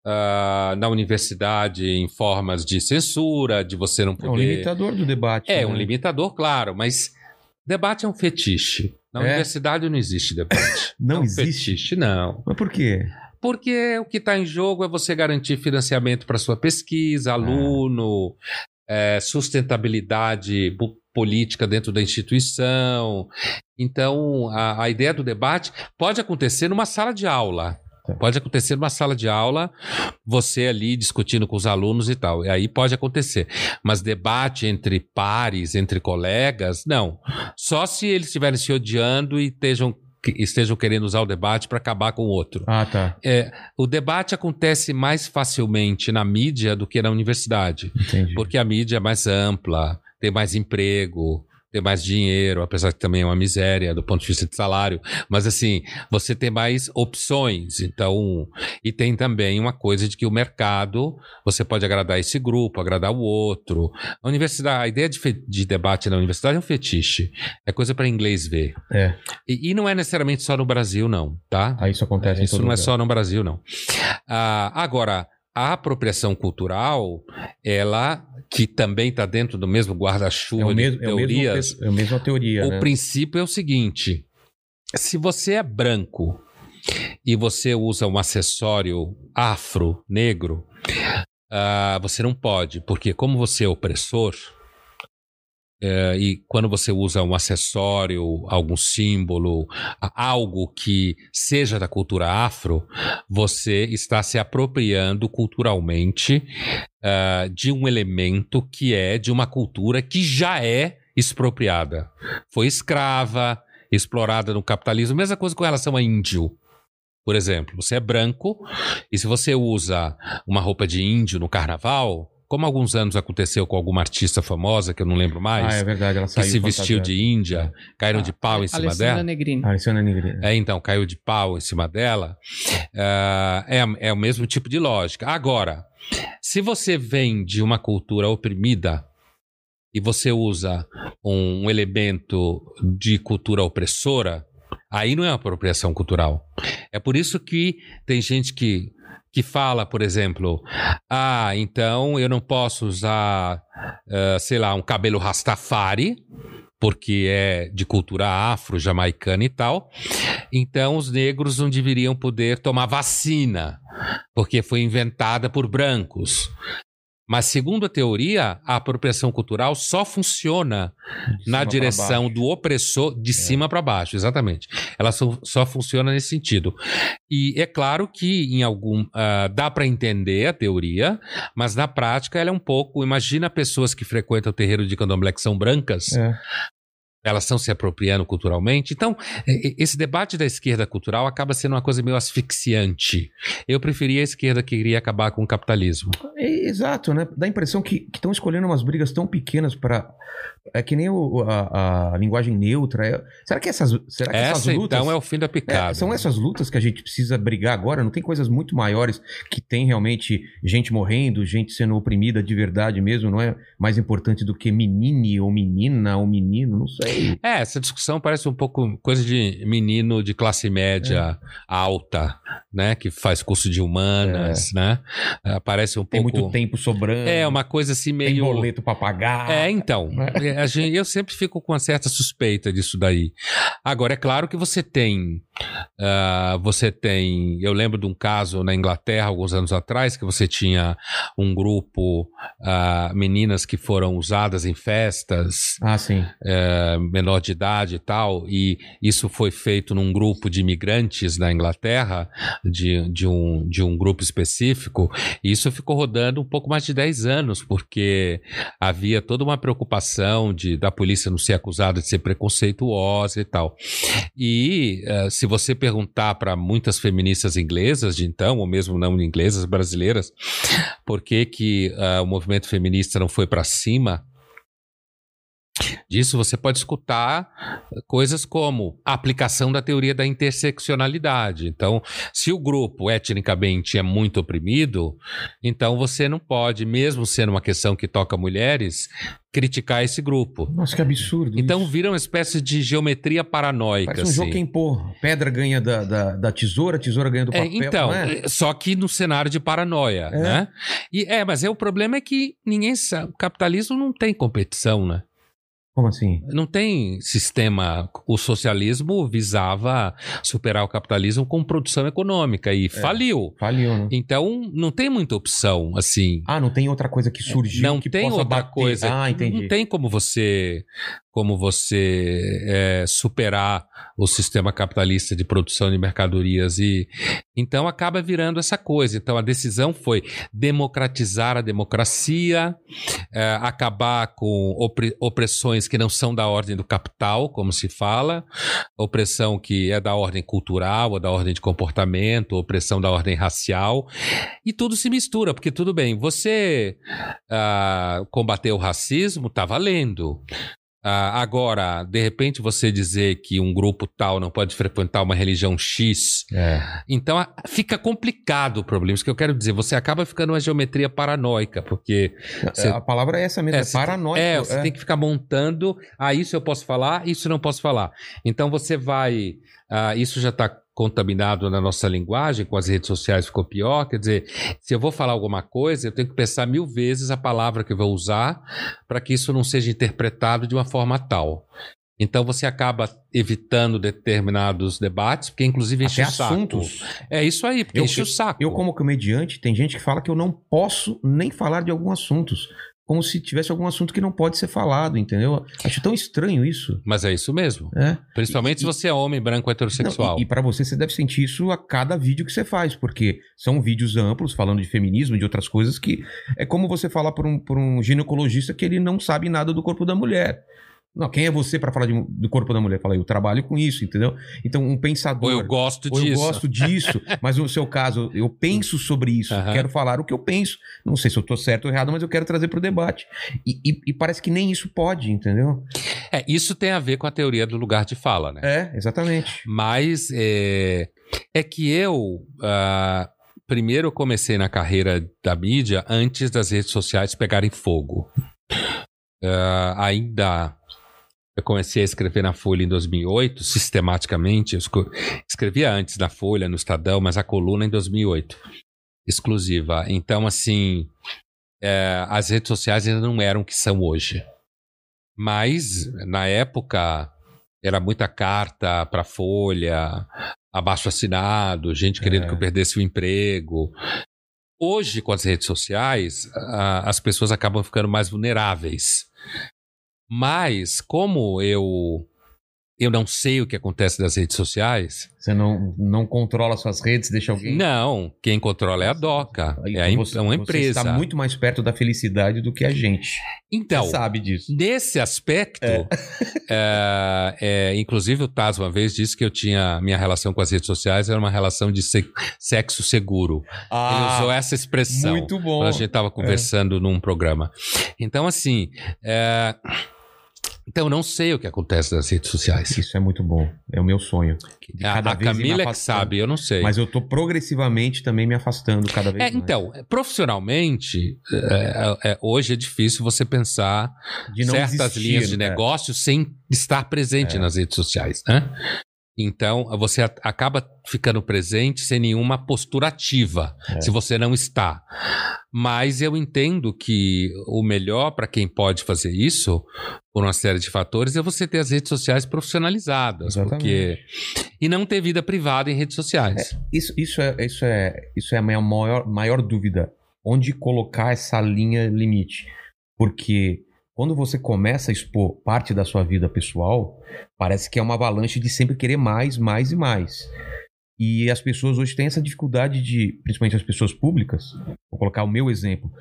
ah, na universidade em formas de censura, de você não É poder. um limitador do debate. É né? um limitador, claro, mas debate é um fetiche. Na É? universidade não existe debate. Não é um existe? fetiche, não. Mas por quê? Porque o que está em jogo é você garantir financiamento para sua pesquisa, aluno, é, sustentabilidade po- política dentro da instituição. Então, a, a ideia do debate pode acontecer numa sala de aula. Pode acontecer numa sala de aula, você ali discutindo com os alunos e tal. E aí pode acontecer. Mas debate entre pares, entre colegas, não. Só se eles estiverem se odiando e estejam, que- estejam querendo usar o debate para acabar com o outro. Ah, tá. É, o debate acontece mais facilmente na mídia do que na universidade, Entendi. porque a mídia é mais ampla, tem mais emprego, tem mais dinheiro, apesar que também é uma miséria do ponto de vista de salário, mas assim, você tem mais opções, então, e tem também uma coisa de que o mercado, você pode agradar esse grupo, agradar o outro. A universidade, a ideia de, de debate na universidade é um fetiche, é coisa para inglês ver. É. E, e não é necessariamente só no Brasil, não, tá? Aí isso acontece em Isso não é lugar. só no Brasil, não. Ah, agora, a apropriação cultural, ela que também está dentro do mesmo É guarda-chuva o de mesmo, é o mesmo, teorias, é a mesma teoria, o né? princípio é o seguinte: se você é branco e você usa um acessório afro, negro, ah, você não pode, porque como você é opressor, eh, e quando você usa um acessório, algum símbolo, algo que seja da cultura afro, você está se apropriando culturalmente ah, de um elemento que é de uma cultura que já é expropriada. Foi escrava, explorada no capitalismo. Mesma coisa com relação a índio. Por exemplo, você é branco e se você usa uma roupa de índio no carnaval, como alguns anos aconteceu com alguma artista famosa, que eu não lembro mais, Ah, é verdade, ela que saiu se vestiu de índia, caíram de pau em cima Alessandra dela. Negrini. Ah, Alessandra Negrini. É, então, caiu de pau em cima dela. Ah, é, é o mesmo tipo de lógica. Agora, se você vem de uma cultura oprimida e você usa um elemento de cultura opressora, aí não é uma apropriação cultural. É por isso que tem gente que, que fala, por exemplo, ah, então eu não posso usar, ah, sei lá, um cabelo rastafari, porque é de cultura afro, jamaicana e tal. Então os negros não deveriam poder tomar vacina, porque foi inventada por brancos. Mas, segundo a teoria, a apropriação cultural só funciona na direção do opressor de cima para baixo, exatamente. Ela só, só funciona nesse sentido. E é claro que em algum ah, dá para entender a teoria, mas na prática ela é um pouco. Imagina pessoas que frequentam o terreiro de candomblé que são brancas, É. elas estão se apropriando culturalmente. Então, e- esse debate da esquerda cultural acaba sendo uma coisa meio asfixiante. Eu preferia a esquerda que queria acabar com o capitalismo. É, exato, né? Dá a impressão que estão escolhendo umas brigas tão pequenas para É que nem o- a, a linguagem neutra. é- Será que essas, será que essas Essa, lutas. então, é o fim da É, picada. são essas lutas que a gente precisa brigar agora? Não tem coisas muito maiores que tem realmente gente morrendo, gente sendo oprimida de verdade mesmo? Não é mais importante do que menine ou menina ou menino? Não sei. É, essa discussão parece um pouco coisa de menino de classe média É. alta, né? Que faz curso de humanas, né? Ah, parece um É. Tem pouco. muito tempo sobrando. É, uma coisa assim Tem meio. boleto pra pagar. É, então. É. Gente- eu sempre fico com uma certa suspeita disso daí. Agora, é claro que você tem Uh, você tem. Eu lembro de um caso na Inglaterra, alguns anos atrás, que você tinha um grupo, uh, meninas que foram usadas em festas. Ah. Uh, menor de idade e tal, e isso foi feito num grupo de imigrantes na Inglaterra, de, de, um, de um grupo específico, e isso ficou rodando um pouco mais de 10 anos, porque havia toda uma preocupação de, da polícia não ser acusada de ser preconceituosa e tal. E uh, se você perguntar para muitas feministas inglesas de então, ou mesmo não inglesas, brasileiras, por que, que uh, o movimento feminista não foi para cima, Disso você pode escutar coisas como a aplicação da teoria da interseccionalidade. Então, se o grupo etnicamente é muito oprimido, então você não pode, mesmo sendo uma questão que toca mulheres, criticar esse grupo. Nossa, que absurdo. Então isso. vira uma espécie de geometria paranoica. Parece um assim. jogo pô. Pedra ganha da, da, da, tesoura, tesoura ganha do papel. É, então, é? só que no cenário de paranoia, É. né? E, é, mas é, o problema é que ninguém sabe. O capitalismo não tem competição, né? Como assim? Não tem sistema. O socialismo visava superar o capitalismo com produção econômica e faliu. Faliu, né? Então, não tem muita opção, assim. Ah, não tem outra coisa que surgiu não que tem outra bater. coisa. Ah, entendi. Não tem como você como você é, superar o sistema capitalista de produção de mercadorias e então acaba virando essa coisa. Então a decisão foi democratizar a democracia, é, acabar com opre- opressões que não são da ordem do capital, como se fala, opressão que é da ordem cultural, ou da ordem de comportamento, opressão da ordem racial e tudo se mistura porque tudo bem. Você ah, combater o racismo está valendo. Ah, agora, de repente, você dizer que um grupo tal não pode frequentar uma religião X, É. então a- fica complicado o problema. Isso que eu quero dizer, você acaba ficando uma geometria paranoica, porque Você- A palavra é essa mesmo, é, você- paranoico. É, você tem que ficar montando. Ah, isso eu posso falar, isso eu não posso falar. Então você vai. ah, isso já está contaminado na nossa linguagem, com as redes sociais ficou pior. Quer dizer, se eu vou falar alguma coisa, eu tenho que pensar mil vezes a palavra que eu vou usar para que isso não seja interpretado de uma forma tal. Então você acaba evitando determinados debates, porque inclusive enche Até o saco. assuntos. É isso aí, porque Eu- enche o saco. Eu, como comediante, tem gente que fala que eu não posso nem falar de alguns assuntos. Como se tivesse algum assunto que não pode ser falado, entendeu? Acho tão estranho isso. Mas é isso mesmo. É. Principalmente se você é homem branco heterossexual. Não, e, e para você, você deve sentir isso a cada vídeo que você faz, porque são vídeos amplos, falando de feminismo, de outras coisas, que é como você falar por um, por um ginecologista que ele não sabe nada do corpo da mulher. Não, quem é você para falar de- do corpo da mulher? Fala, eu trabalho com isso, entendeu? Então, um pensador. Ou eu gosto ou eu disso. gosto disso, mas no seu caso, eu penso sobre isso, Aham. quero falar o que eu penso. Não sei se eu tô certo ou errado, mas eu quero trazer pro debate. E, e- e parece que nem isso pode, entendeu? É, isso tem a ver com a teoria do lugar de fala, né? É, exatamente. Mas é, é que eu. ah, primeiro eu comecei na carreira da mídia antes das redes sociais pegarem fogo. Ah, ainda. Eu comecei a escrever na Folha em 2008, sistematicamente. Eu escrevia antes na Folha, no Estadão, mas a coluna em 2008, exclusiva. Então, assim, é, as redes sociais ainda não eram o que são hoje. Mas, na época, era muita carta para Folha, abaixo assinado, gente querendo É. que eu perdesse o emprego. Hoje, com as redes sociais, a- as pessoas acabam ficando mais vulneráveis. Mas, como eu eu não sei o que acontece nas redes sociais, Você não, não controla suas redes, deixa alguém. não, quem controla é a DOCA, Aí é, a você- é uma Você empresa. está muito mais perto da felicidade do que a gente. Então, você sabe disso. Nesse aspecto, é, é, inclusive o Taz uma vez disse que eu tinha minha relação com as redes sociais era uma relação de se- sexo seguro. Ele usou essa expressão Ah, muito bom. quando a gente estava conversando num programa. Então, assim, é, então eu não sei o que acontece nas redes sociais. Isso é muito bom. É o meu sonho. De A, a Camila é que sabe, eu não sei. Mas eu tô progressivamente também me afastando cada vez É, mais. então, profissionalmente, é, é, hoje é difícil você pensar De não certas existir, linhas de né? negócio sem estar presente É. nas redes sociais, né? Então, você acaba ficando presente sem nenhuma postura ativa, É. se você não está. Mas eu entendo que o melhor para quem pode fazer isso, por uma série de fatores, é você ter as redes sociais profissionalizadas. Exatamente. Porque... E não ter vida privada em redes sociais. Isso, isso, é, isso, é, isso é a minha maior, maior dúvida. Onde colocar essa linha limite? Porque quando você começa a expor parte da sua vida pessoal, parece que é uma avalanche de sempre querer mais, mais e mais. E as pessoas hoje têm essa dificuldade de, principalmente as pessoas públicas, vou colocar o meu exemplo.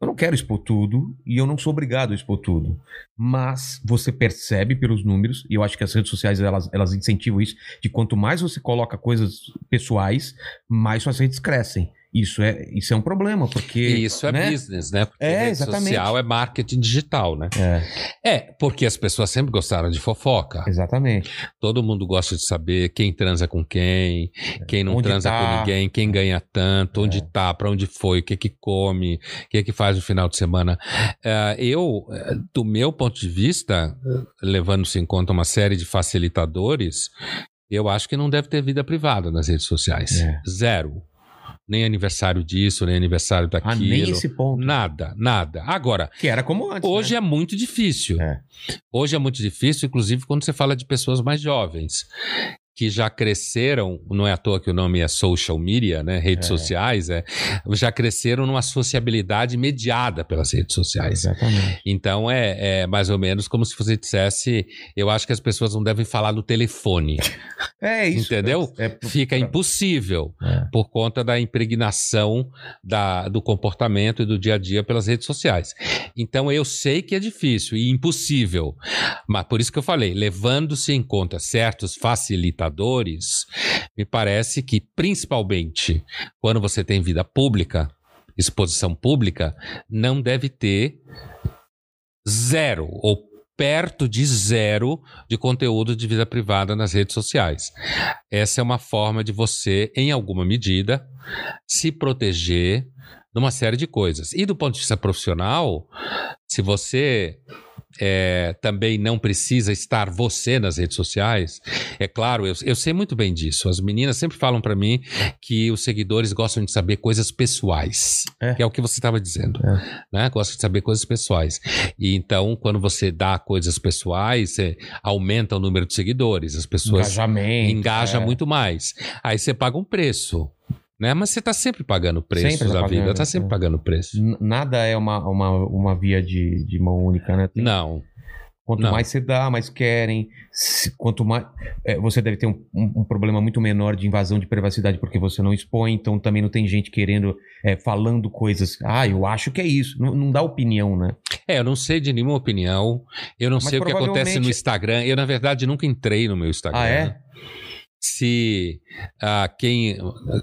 Eu não quero expor tudo e eu não sou obrigado a expor tudo. Mas você percebe pelos números, e eu acho que as redes sociais elas, elas incentivam isso, de quanto mais você coloca coisas pessoais, mais suas redes crescem. Isso é, isso é um problema, porque. E isso é né? business, né? Porque É, rede exatamente. social é marketing digital, né? É, É, porque as pessoas sempre gostaram de fofoca. exatamente. Todo mundo gosta de saber quem transa com quem, quem não Onde transa tá. com ninguém, quem ganha tanto, onde É. tá, pra onde foi, o que que come, o que que faz no final de semana. Eh, eu, do meu ponto de vista, levando-se em conta uma série de facilitadores, eu acho que não deve ter vida privada nas redes sociais. É. Zero. Nem aniversário disso, nem aniversário daquilo. Ah, nem esse ponto. Nada, nada. Agora, Que era como antes. Hoje né? é muito difícil. É. Hoje é muito difícil, inclusive quando você fala de pessoas mais jovens. Que já cresceram, não é à toa que o nome é social media, né? Redes É. sociais, é, já cresceram numa sociabilidade mediada pelas redes sociais. Exatamente. Então é, é mais ou menos como se você dissesse: eu acho que as pessoas não devem falar no telefone. É isso. Entendeu? É, é- Fica impossível É. por conta da impregnação da, do comportamento e do dia a dia pelas redes sociais. Então eu sei que é difícil e impossível, mas por isso que eu falei, levando-se em conta certos facilitadores, me parece que principalmente quando você tem vida pública, exposição pública, não deve ter zero ou perto de zero de conteúdo de vida privada nas redes sociais. Essa é uma forma de você, em alguma medida, se proteger numa série de coisas. E do ponto de vista profissional, se você é, também não precisa estar você nas redes sociais, é claro, eu, eu sei muito bem disso. As meninas sempre falam para mim que os seguidores gostam de saber coisas pessoais, É. que é o que você estava dizendo, É. né? Gosta de saber coisas pessoais. E então, quando você dá coisas pessoais, você aumenta o número de seguidores, as pessoas Engajamento. engaja é. muito mais. Aí você paga um preço, né? Mas você está sempre pagando preços Sempre tá da vida, pagando, está sempre é. pagando preço. Nada é uma, uma, uma via de, de mão única, né? Tem- Não, Quanto não. mais você dá, mais querem. Se- quanto mais. é, você deve ter um, um- um problema muito menor de invasão de privacidade porque você não expõe, então também não tem gente querendo, é, falando coisas. Ah, eu acho que é isso. Não, não dá opinião, né? É, eu não sei de nenhuma opinião. Eu não Mas sei o que acontece no Instagram. Eu, na verdade, nunca entrei no meu Instagram. Ah, é? Se ah, quem,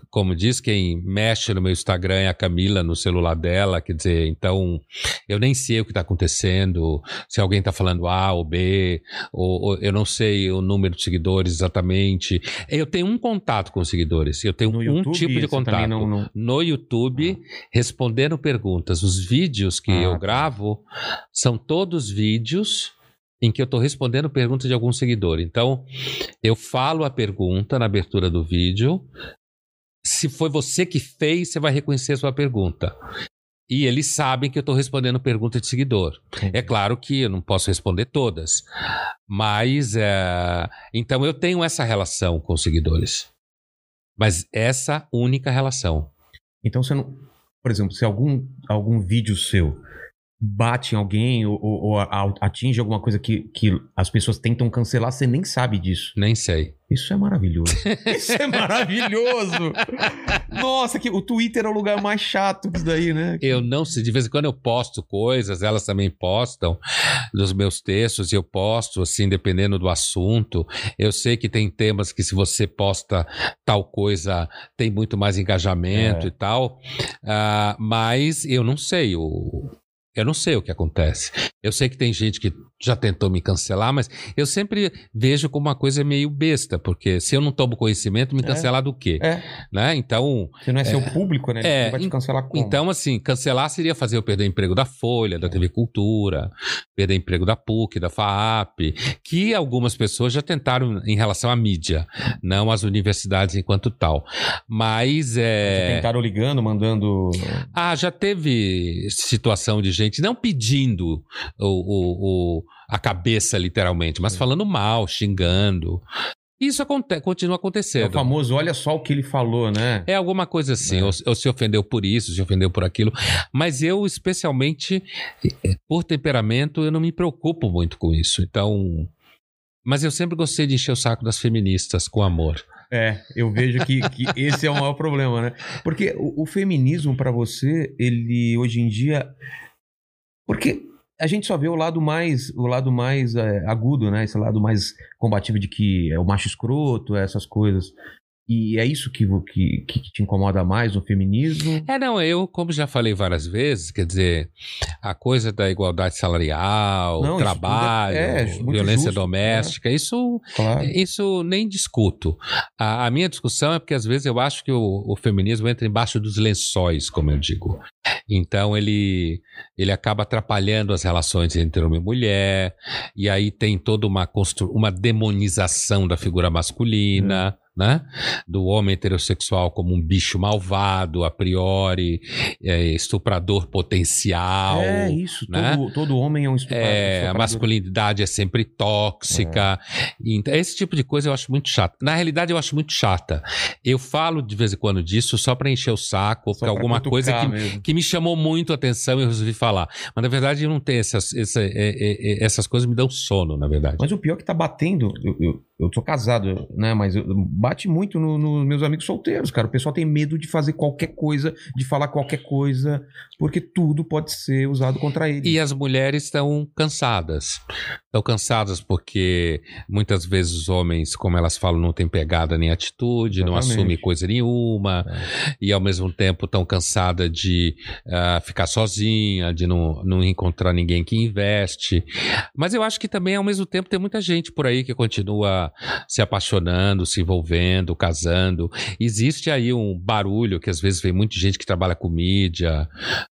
como diz, quem mexe no meu Instagram é a Camila no celular dela, quer dizer, então eu nem sei o que está acontecendo, se alguém está falando A ou B, ou, ou eu não sei o número de seguidores exatamente. Eu tenho um contato com os seguidores, eu tenho No um YouTube, tipo de contato. não- não- No YouTube, respondendo perguntas. Os vídeos que Ah, eu tá. gravo são todos vídeos em que eu estou respondendo perguntas de algum seguidor. Então, eu falo a pergunta na abertura do vídeo. Se foi você que fez, você vai reconhecer a sua pergunta. E eles sabem que eu estou respondendo pergunta de seguidor. É claro que eu não posso responder todas, mas é, então eu tenho essa relação com os seguidores. Mas essa única relação. Então você não. Por exemplo, se algum, algum vídeo seu bate em alguém ou, ou- ou atinge alguma coisa que, que as pessoas tentam cancelar, você nem sabe disso. Nem sei. Isso é maravilhoso. Isso é maravilhoso. Nossa, que, o Twitter é o lugar mais chato disso daí, né? Eu não sei, de vez em quando eu posto coisas, elas também postam dos meus textos, e eu posto, assim, dependendo do assunto. Eu sei que tem temas que se você posta tal coisa, tem muito mais engajamento É. e tal, Ah, mas eu não sei o. Eu não sei o que acontece. Eu sei que tem gente que já tentou me cancelar, mas eu sempre vejo como uma coisa meio besta, porque se eu não tomo conhecimento, me É. cancelar do quê? É. Né? Então, Você não é, seu público, né? É, vai te cancelar como? então, assim, cancelar seria fazer eu perder o emprego da Folha, da TV Cultura, perder emprego da PUC, da FAAP, que algumas pessoas já tentaram em relação à mídia, não às universidades enquanto tal. Mas Já é. tentaram ligando, mandando. Ah, já teve situação de gente não pedindo o, o- o- a cabeça, literalmente, mas falando mal, xingando. Isso aconte continua É o acontecendo. famoso, olha só o que ele falou, né? É alguma coisa assim, É. ou, ou se ofendeu por isso, se ofendeu por aquilo. Mas eu, especialmente, por temperamento, eu não me preocupo muito com isso. Então. Mas eu sempre gostei de encher o saco das feministas com amor. É, eu vejo que, que esse é o maior problema, né? Porque o, o feminismo pra você, ele hoje em dia. Porque a gente só vê o lado mais, o lado mais é, agudo, né? Esse lado mais combativo de que é o macho escroto, essas coisas. E é isso que, que, que te incomoda mais no feminismo? É, não, eu, como já falei várias vezes, quer dizer, a coisa da igualdade salarial, Não, isso trabalho, é- é violência justo, doméstica, isso Claro. Isso nem discuto. A, a minha discussão é porque às vezes eu acho que o, o feminismo entra embaixo dos lençóis, como eu digo. Então ele, ele acaba atrapalhando as relações entre homem e mulher, e aí tem toda uma, uma demonização da figura masculina. Né? Do homem heterossexual como um bicho malvado, a priori, é, estuprador potencial. É isso, né? todo, todo homem é um estuprador. É, a estuprador. masculinidade é sempre tóxica. Então, esse tipo de coisa eu acho muito chato. Na realidade, eu acho muito chata. Eu falo de vez em quando disso só pra encher o saco, ou Só porque alguma coisa que, mesmo. que me chamou muito a atenção e eu resolvi falar. Mas na verdade, não tenho essas, essa- é- é- é- essas coisas me dão sono, na verdade. Mas o pior é que tá batendo. Eu, eu, eu sou casado, né? Mas eu- bate muito nos no meus amigos solteiros, cara. O pessoal tem medo de fazer qualquer coisa, de falar qualquer coisa, porque tudo pode ser usado contra ele. E as mulheres estão cansadas. Estão cansadas porque muitas vezes os homens, como elas falam, não têm pegada nem atitude, não Exatamente. assumem coisa nenhuma, e ao mesmo tempo estão cansadas de ah, ficar sozinha, de não, não encontrar ninguém que investe. Mas eu acho que também, ao mesmo tempo, tem muita gente por aí que continua se apaixonando, se envolvendo, casando. Existe aí um barulho que às vezes vem muita gente que trabalha com mídia,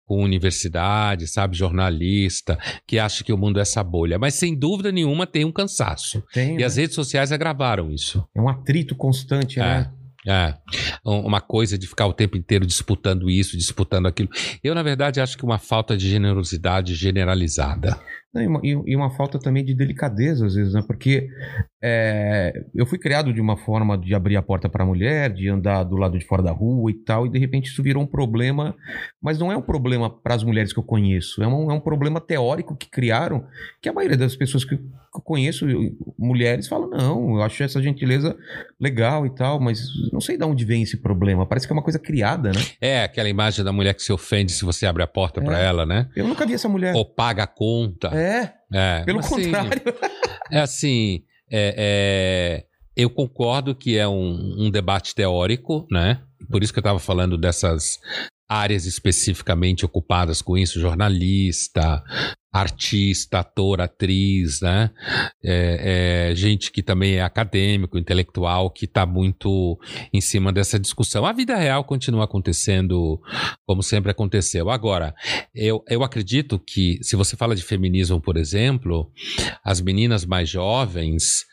com universidade, sabe, jornalista, que acha que o mundo é essa bolha. Mas sem dúvida nenhuma tem um cansaço. Tem, E né? as redes sociais agravaram isso. É um atrito constante, né? É. Um- Uma coisa de ficar o tempo inteiro disputando isso, disputando aquilo. Eu, na verdade, acho que uma falta de generosidade generalizada. E, uma, e- uma falta também de delicadeza, às vezes, né? Porque é, eu fui criado de uma forma de abrir a porta para a mulher, de andar do lado de fora da rua e tal, e de repente isso virou um problema, mas não é um problema para as mulheres que eu conheço, é um, é um problema teórico que criaram, que a maioria das pessoas que eu conheço, eu- mulheres, falam: não, eu acho essa gentileza legal e tal, mas não sei de onde vem esse problema, parece que é uma coisa criada, né? É aquela imagem da mulher que se ofende se você abre a porta É. ela, né? Eu nunca vi essa mulher. Ou paga a conta. É, É, pelo mas, assim, contrário. É assim, é, é, eu concordo que é um, um debate teórico, né? Por isso que eu estava falando dessas áreas especificamente ocupadas com isso, jornalista, artista, ator, atriz, né? É, é, gente que também é acadêmico, intelectual, que está muito em cima dessa discussão. A vida real continua acontecendo como sempre aconteceu. Agora, eu, eu acredito que, se você fala de feminismo, por exemplo, as meninas mais jovens,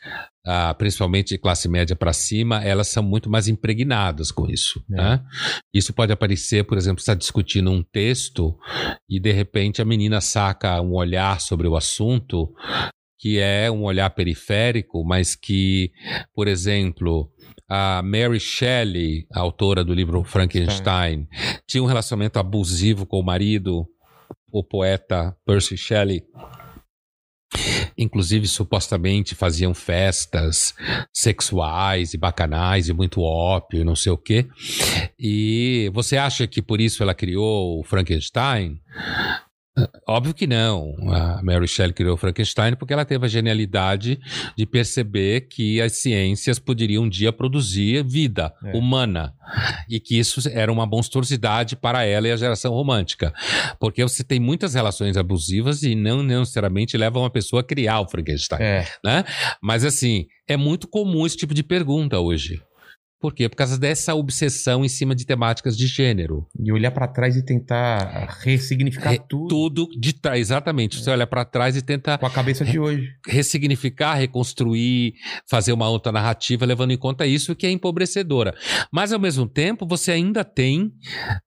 ah, principalmente de classe média para cima, elas são muito mais impregnadas com isso. É. né? Isso pode aparecer, por exemplo, está discutindo um texto e de repente a menina saca um olhar sobre o assunto que é um olhar periférico, mas que, por exemplo, a Mary Shelley, a autora do livro Frankenstein, tinha um relacionamento abusivo com o marido, o poeta Percy Shelley. Inclusive, supostamente faziam festas sexuais e bacanais e muito ópio e não sei o quê. E você acha que por isso ela criou o Frankenstein? Óbvio que não. A Mary Shelley criou Frankenstein porque ela teve a genialidade de perceber que as ciências poderiam um dia produzir vida é. humana e que isso era uma monstruosidade para ela e a geração romântica. Porque você tem muitas relações abusivas e não necessariamente leva uma pessoa a criar o Frankenstein. É. Né? Mas assim, é muito comum esse tipo de pergunta hoje. Por quê? Por causa dessa obsessão em cima de temáticas de gênero. E olhar para trás e tentar ressignificar Re, tudo. Tudo de trás, exatamente. É. Você olha para trás e tenta. Com a cabeça de hoje. Ressignificar, reconstruir, fazer uma outra narrativa, levando em conta isso que é empobrecedora. Mas, ao mesmo tempo, você ainda tem,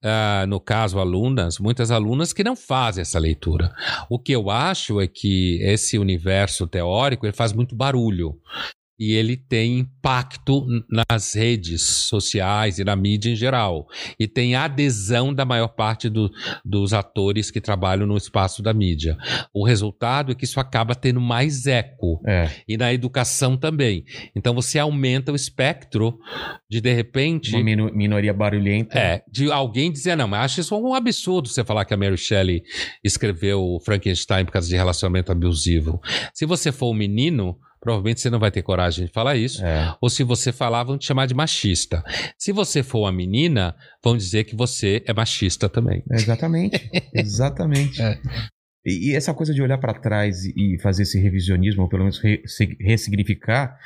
uh, no caso, alunas, muitas alunas que não fazem essa leitura. O que eu acho é que esse universo teórico ele faz muito barulho e ele tem impacto nas redes sociais e na mídia em geral. E tem adesão da maior parte do, dos atores que trabalham no espaço da mídia. O resultado é que isso acaba tendo mais eco. É. E na educação também. Então você aumenta o espectro de, de repente. Uma minoria barulhenta. É, de alguém dizer, não, mas acho isso um absurdo você falar que a Mary Shelley escreveu Frankenstein por causa de relacionamento abusivo. Se você for um menino provavelmente você não vai ter coragem de falar isso. É. Ou se você falar, vão te chamar de machista. Se você for uma menina, vão dizer que você é machista também. É exatamente. exatamente. É. E, e, essa coisa de olhar para trás e fazer esse revisionismo, ou pelo menos re, ressignificar,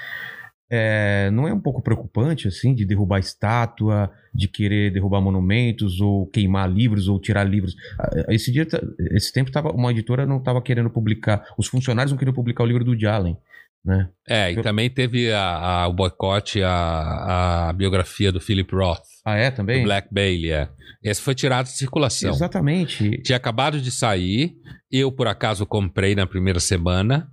é, não é um pouco preocupante, assim, de derrubar estátua, de querer derrubar monumentos, ou queimar livros, ou tirar livros? Ah, esse dia, esse tempo, tava, uma editora não estava querendo publicar, os funcionários não queriam publicar o livro do Jalen. Né? É, e também teve a, a, o boicote, a, a biografia do Philip Roth. Ah, é? Também? Do Black Bailey, é. Esse foi tirado de circulação. Exatamente. Tinha acabado de sair, eu por acaso comprei na primeira semana.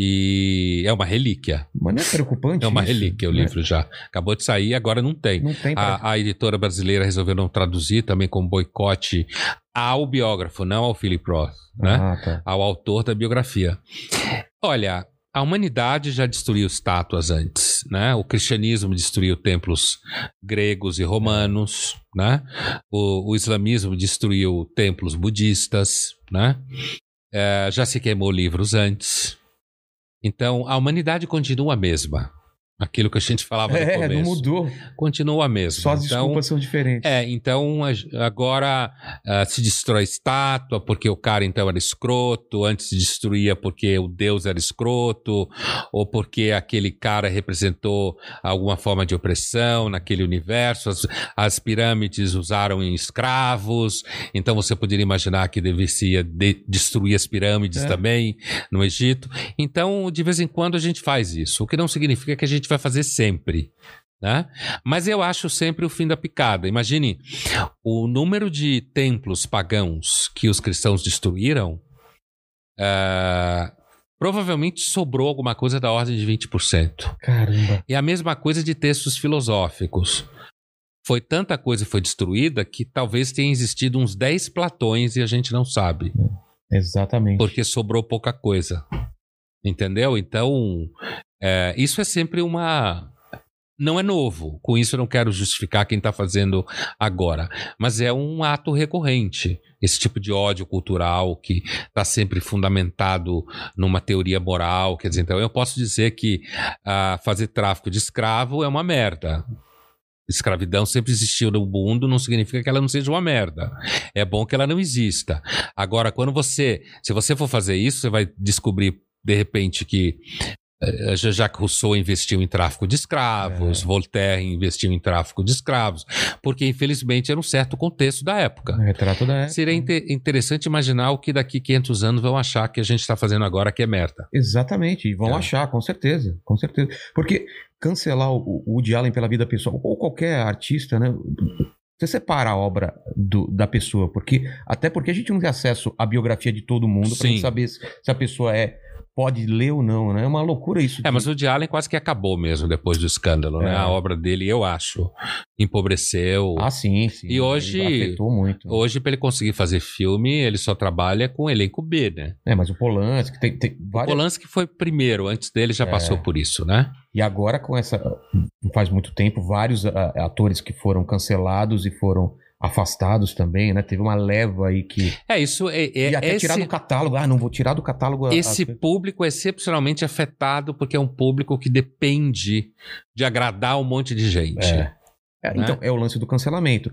E é uma relíquia. Mas não é preocupante. É uma isso, relíquia o né? livro já. Acabou de sair, agora não tem. Não tem pra... a, a editora brasileira resolveu não traduzir também com boicote ao biógrafo, não ao Philip Roth, né? Ah, tá. Ao autor da biografia. Olha, a humanidade já destruiu estátuas antes, né? O cristianismo destruiu templos gregos e romanos, né? O, o islamismo destruiu templos budistas, né? É, já se queimou livros antes. Então, a humanidade continua a mesma. Aquilo que a gente falava é, no começo. não mudou. Continua mesmo. Só as então, desculpas são diferentes. É, então agora uh, se destrói estátua porque o cara então era escroto, antes se destruía porque o Deus era escroto, ou porque aquele cara representou alguma forma de opressão naquele universo. As, as pirâmides usaram em escravos, então você poderia imaginar que deveria de, destruir as pirâmides é. também no Egito. Então, de vez em quando a gente faz isso, o que não significa que a gente vai fazer sempre. Né? Mas eu acho sempre o fim da picada. Imagine o número de templos pagãos que os cristãos destruíram. Uh, provavelmente sobrou alguma coisa da ordem de 20%. Caramba. E a mesma coisa de textos filosóficos. Foi tanta coisa foi destruída que talvez tenha existido uns 10 platões e a gente não sabe. Exatamente. Porque sobrou pouca coisa. Entendeu? Então, é, isso é sempre uma. Não é novo. Com isso, eu não quero justificar quem está fazendo agora. Mas é um ato recorrente. Esse tipo de ódio cultural que está sempre fundamentado numa teoria moral. Quer dizer, então eu posso dizer que uh, fazer tráfico de escravo é uma merda. Escravidão sempre existiu no mundo, não significa que ela não seja uma merda. É bom que ela não exista. Agora, quando você, se você for fazer isso, você vai descobrir de repente que Jacques Rousseau investiu em tráfico de escravos, é. Voltaire investiu em tráfico de escravos, porque infelizmente era um certo contexto da época. O retrato da época. Seria inter interessante imaginar o que daqui 500 anos vão achar que a gente está fazendo agora que é merda. Exatamente, e vão é. achar, com certeza, com certeza. Porque cancelar o Woody Allen pela vida pessoal, ou qualquer artista, né? Você separa a obra do, da pessoa, porque até porque a gente não tem acesso à biografia de todo mundo para saber se, se a pessoa é pode ler ou não, né? É uma loucura isso. É, de... mas o de Allen quase que acabou mesmo depois do escândalo, né? é. né? A obra dele, eu acho, empobreceu. Ah, sim, sim. E hoje, ele afetou muito. Hoje, para ele conseguir fazer filme, ele só trabalha com elenco B, né? É, mas o Polanski tem, tem várias... O Polanski foi primeiro, antes dele já é. passou por isso, né? E agora com essa, não faz muito tempo, vários atores que foram cancelados e foram afastados também, né? Teve uma leva aí que. É, isso é. é e até esse, tirar do catálogo. Ah, não vou tirar do catálogo. esse a- público é excepcionalmente afetado porque é um público que depende de agradar um monte de gente. É. É, Né? Então, é o lance do cancelamento.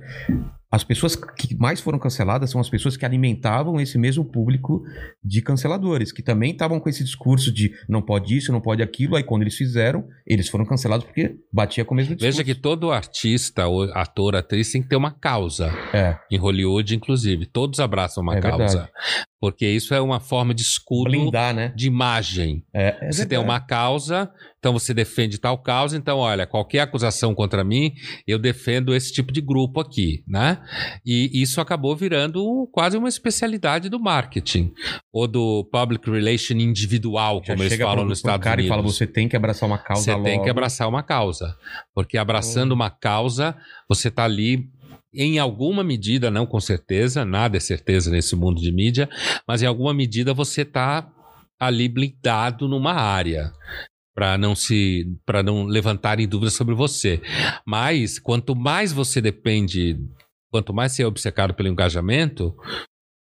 As pessoas que mais foram canceladas são as pessoas que alimentavam esse mesmo público de canceladores, que também estavam com esse discurso de não pode isso, não pode aquilo. Aí, quando eles fizeram, eles foram cancelados porque batia com o mesmo discurso. Veja que todo artista, ou ator, atriz tem que ter uma causa. É, Em Hollywood, inclusive. Todos abraçam uma É causa. verdade. Porque isso é uma forma de escudo blindar, né? de imagem. É, é você tem uma causa, então você defende tal causa, então olha, qualquer acusação contra mim, eu defendo esse tipo de grupo aqui, né? E isso acabou virando quase uma especialidade do marketing ou do public relation individual, Já como eles falam pro- nos Estados cara Unidos. e fala, você tem que abraçar uma causa Você tem logo. que abraçar uma causa. Porque abraçando Hum. uma causa, você está ali, em alguma medida, não com certeza, nada é certeza nesse mundo de mídia, mas em alguma medida você está ali blindado numa área. Para não se. para não levantarem dúvidas sobre você. Mas quanto mais você depende, quanto mais você é obcecado pelo engajamento,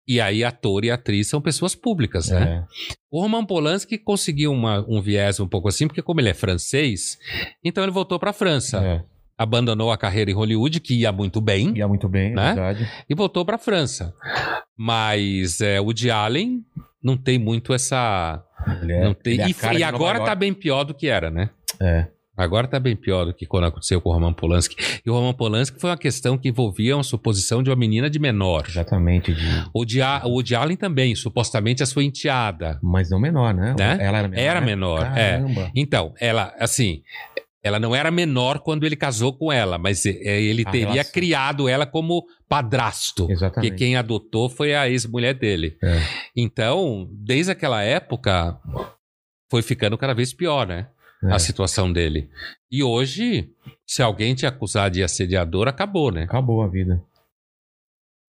e aí ator e atriz são pessoas públicas, né? É. O Roman Polanski conseguiu uma- um viés um pouco assim, porque como ele é francês, então ele voltou para a França. É. Abandonou a carreira em Hollywood, que ia muito bem, Ia muito bem, Né? é verdade. e voltou para a França. Mas é, o Woody Allen não tem muito essa... Ele é- não tem, ele é e e de agora tá bem pior do que era, né? É. Agora tá bem pior do que quando aconteceu com o Roman Polanski. E o Roman Polanski foi uma questão que envolvia uma suposição de uma menina de menor. Exatamente. de- O A- o Woody Allen também, supostamente a sua enteada. Mas não menor, né? Né? Ela era menor. Era né? menor, é. Caramba. Então, ela, assim, ela não era menor quando ele casou com ela, mas e- é, ele A teria relação. criado ela como padrasto. Porque Exatamente. quem adotou foi a ex-mulher dele. É. Então, desde aquela época, foi ficando cada vez pior, né? É. A situação dele. E hoje, se alguém te acusar de assediador, acabou, né? Acabou a vida.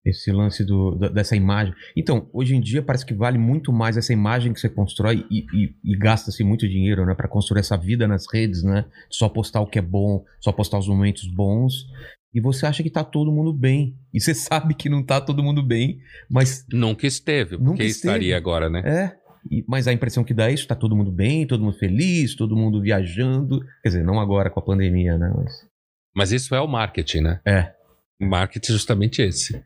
Esse lance do, dessa imagem. Então, hoje em dia parece que vale muito mais essa imagem que você constrói e, e- e gasta-se muito dinheiro, né? Pra construir essa vida nas redes, né? Só postar o que é bom, só postar os momentos bons. E você acha que tá todo mundo bem. E você sabe que não tá todo mundo bem, mas Nunca esteve, porque Nunca esteve. estaria agora, né? é. Mas a impressão que dá é isso, tá todo mundo bem, todo mundo feliz, todo mundo viajando. Quer dizer, não agora com a pandemia, né? Mas, Mas isso é o marketing, né? é. O marketing é justamente esse.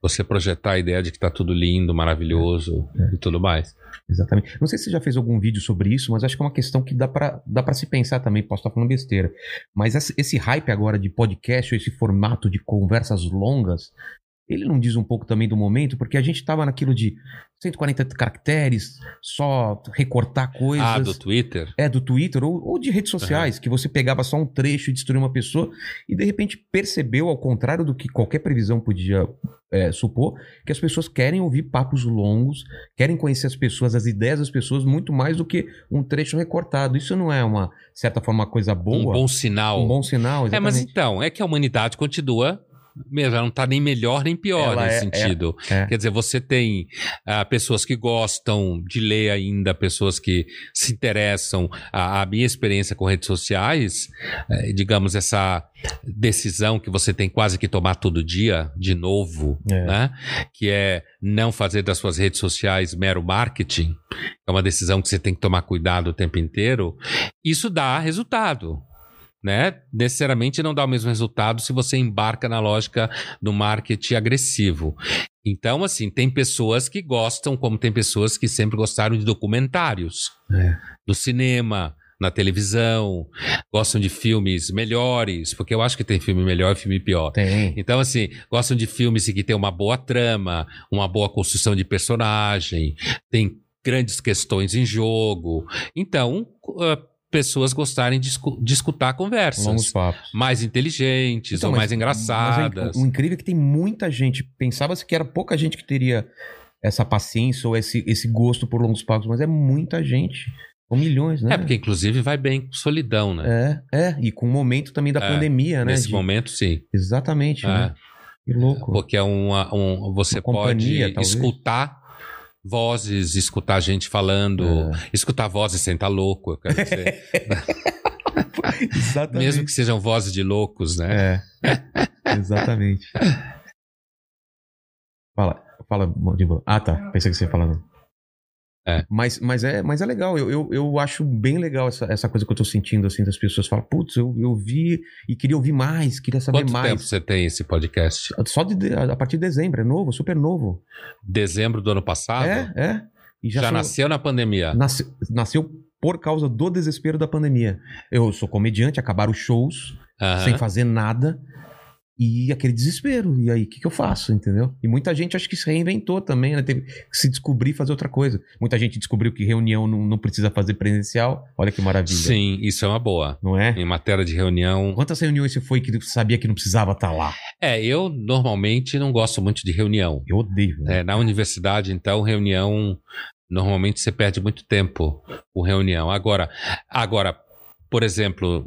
Você projetar a ideia de que tá tudo lindo, maravilhoso É. e tudo mais. Exatamente. Não sei se você já fez algum vídeo sobre isso, mas acho que é uma questão que dá pra, dá pra se pensar também. Posso estar falando besteira. Mas esse hype agora de podcast, esse formato de conversas longas, ele não diz um pouco também do momento? Porque a gente tava naquilo de 140 caracteres, só recortar coisas. Ah, do Twitter? É, do Twitter ou, ou de redes sociais, que você pegava só um trecho e destruía uma pessoa e de repente percebeu, ao contrário do que qualquer previsão podia é, supor, que as pessoas querem ouvir papos longos, querem conhecer as pessoas, as ideias das pessoas, muito mais do que um trecho recortado. Isso não é uma, de certa forma, uma coisa boa? Um bom sinal. Um bom sinal, É, mas exatamente. então, é que a humanidade continua mesmo, ela não tá nem melhor nem pior Ela nesse é- sentido. é. Quer dizer, você tem ah, pessoas que gostam de ler ainda, pessoas que se interessam. A, a minha experiência com redes sociais, eh, digamos, essa decisão que você tem quase que tomar todo dia, de novo, É. né? Que é não fazer das suas redes sociais mero marketing, é uma decisão que você tem que tomar cuidado o tempo inteiro. Isso dá resultado né? Necessariamente não dá o mesmo resultado se você embarca na lógica do marketing agressivo. Então, assim, tem pessoas que gostam, como tem pessoas que sempre gostaram de documentários, É. do cinema, na televisão, gostam de filmes melhores, porque eu acho que tem filme melhor e filme pior. Tem. Então, assim, gostam de filmes que tem uma boa trama, uma boa construção de personagem, tem grandes questões em jogo. Então, uh, pessoas gostarem de, de escutar conversas Longos papos. mais inteligentes Então, ou mas- mais engraçadas. O, o incrível é que tem muita gente. Pensava-se que era pouca gente que teria essa paciência ou esse, esse gosto por longos papos, mas é muita gente. São milhões, né? É, porque inclusive vai bem com solidão, né? É, é. E com o momento também da É, pandemia, né? Nesse de- momento, sim. Exatamente, É. né? Que louco. Porque é uma, um, você Uma pode talvez. escutar vozes, escutar gente falando, É. escutar vozes sem estar louco, eu quero dizer. Exatamente. Mesmo que sejam vozes de loucos, né? É. Exatamente. Fala, fala. Ah, tá. Pensei que você ia falar. É. Mas, mas, é, mas é legal, eu, eu, eu acho bem legal essa, essa coisa que eu tô sentindo, assim, das pessoas falam, putz, eu, eu vi e queria ouvir mais, queria saber Quanto mais. tempo você tem esse podcast? Só de, a partir de dezembro, é novo, super novo. Dezembro do ano passado? É, é. E Já, são- nasceu na pandemia. nasce- nasceu por causa do desespero da pandemia. Eu sou comediante, acabaram os shows, Aham. sem fazer nada. E aquele desespero. E aí, o que, que eu faço? Entendeu? E muita gente acho que se reinventou também, né? Teve que se descobrir e fazer outra coisa. Muita gente descobriu que reunião não, não precisa fazer presencial. Olha que maravilha. Sim, isso é uma boa. Não é? Em matéria de reunião. Quantas reuniões você foi que sabia que não precisava estar lá? É, eu normalmente não gosto muito de reunião. Eu odeio. né? É, na universidade, então, reunião. Normalmente você perde muito tempo com reunião. Agora, agora, por exemplo,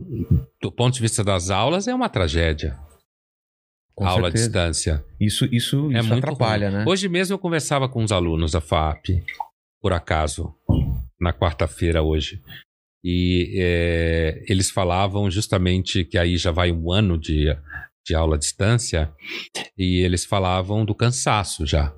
do ponto de vista das aulas, é uma tragédia. Com aula à certeza. distância. Isso, isso, É isso muito atrapalha, ruim. né? Hoje mesmo eu conversava com uns alunos da FAP, por acaso, na quarta-feira hoje. E é, eles falavam justamente que aí já vai um ano de, de aula à distância, e eles falavam do cansaço já.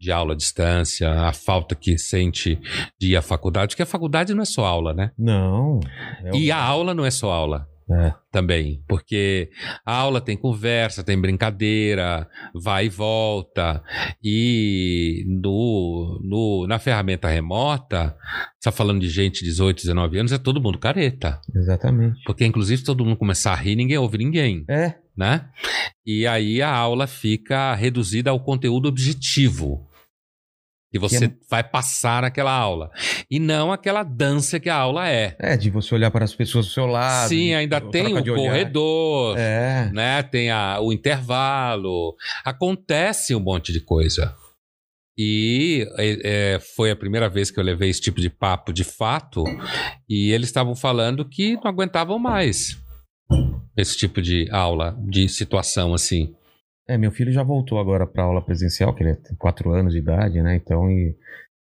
De aula à distância, a falta que sente de ir à faculdade, porque a faculdade não é só aula, né? Não. É E a aula não é só aula É. também, porque a aula tem conversa, tem brincadeira, vai e volta, e no, no, na ferramenta remota, você está falando de gente de 18, 19 anos, é todo mundo careta, Exatamente. porque inclusive se todo mundo começar a rir, ninguém ouve ninguém, É. né? E aí a aula fica reduzida ao conteúdo objetivo. Que você é- vai passar naquela aula. E não aquela dança que a aula é. É, de você olhar para as pessoas do seu lado. Sim, de- ainda tem o corredor, É. né? Tem a- o intervalo. Acontece um monte de coisa. E é, é, foi a primeira vez que eu levei esse tipo de papo de fato. E eles estavam falando que não aguentavam mais esse tipo de aula, de situação assim. É, meu filho já voltou agora para aula presencial, que ele tem 4 anos de idade, né? Então, e...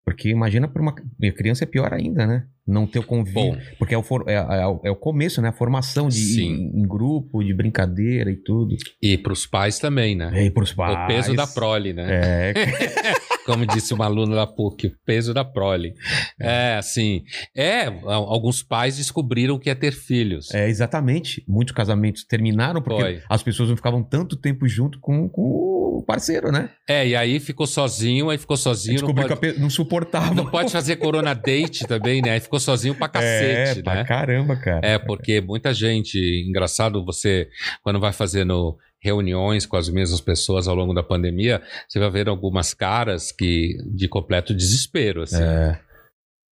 porque imagina para uma minha criança é pior ainda, né? Não ter o convívio, Bom, porque é o, for- é, é é o começo, né? A formação de em, em grupo, de brincadeira e tudo. e para os pais também, né? E pros pais. O peso da prole, né? É, Como disse uma aluna da PUC, o peso da prole. É, assim. É, alguns pais descobriram que é ter filhos. é, exatamente. Muitos casamentos terminaram porque Foi. as pessoas não ficavam tanto tempo junto com, com o parceiro, né? É, e aí ficou sozinho, aí ficou sozinho. Não pode, pe- não suportava. não pode fazer corona date também, né? Aí ficou sozinho pra cacete, é, pra né? caramba, cara. É, porque muita gente, engraçado você, quando vai fazendo reuniões com as mesmas pessoas ao longo da pandemia, você vai ver algumas caras que de completo desespero, assim. É.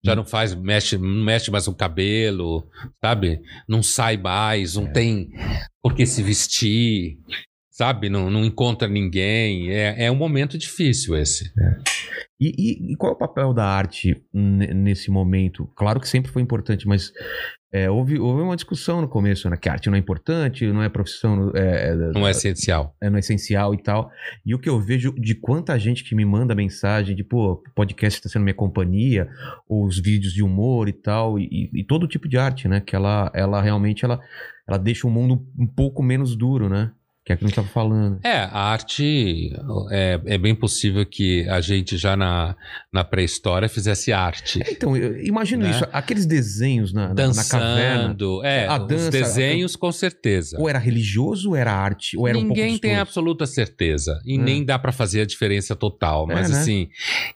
Já não faz, mexe, não mexe mais o cabelo, sabe? Não sai mais, É. não tem por que se vestir, sabe? Não, não encontra ninguém. É, é um momento difícil esse. E, e- e qual é o papel da arte nesse momento? Claro que sempre foi importante, mas é, houve, houve uma discussão no começo, né? Que a arte não é importante, não é profissão, é, é- Não é essencial. é, não é essencial e tal. E o que eu vejo de quanta gente que me manda mensagem de, pô, o podcast está sendo minha companhia, ou os vídeos de humor e tal, e, e- e todo tipo de arte, né? Que ela, ela realmente ela, ela deixa o mundo um pouco menos duro, né? Que é aquilo que eu tava falando. É, a arte é, é bem possível que a gente já na, na pré-história fizesse arte. Então, eu- imagina Né? isso, aqueles desenhos na, na, na caverna. Dançando. É, A os dança, desenhos com certeza. Ou era religioso ou era arte? Ou era um pouco Ninguém dos tem absoluta certeza. E É. nem dá pra fazer a diferença total. É, Mas, né? assim,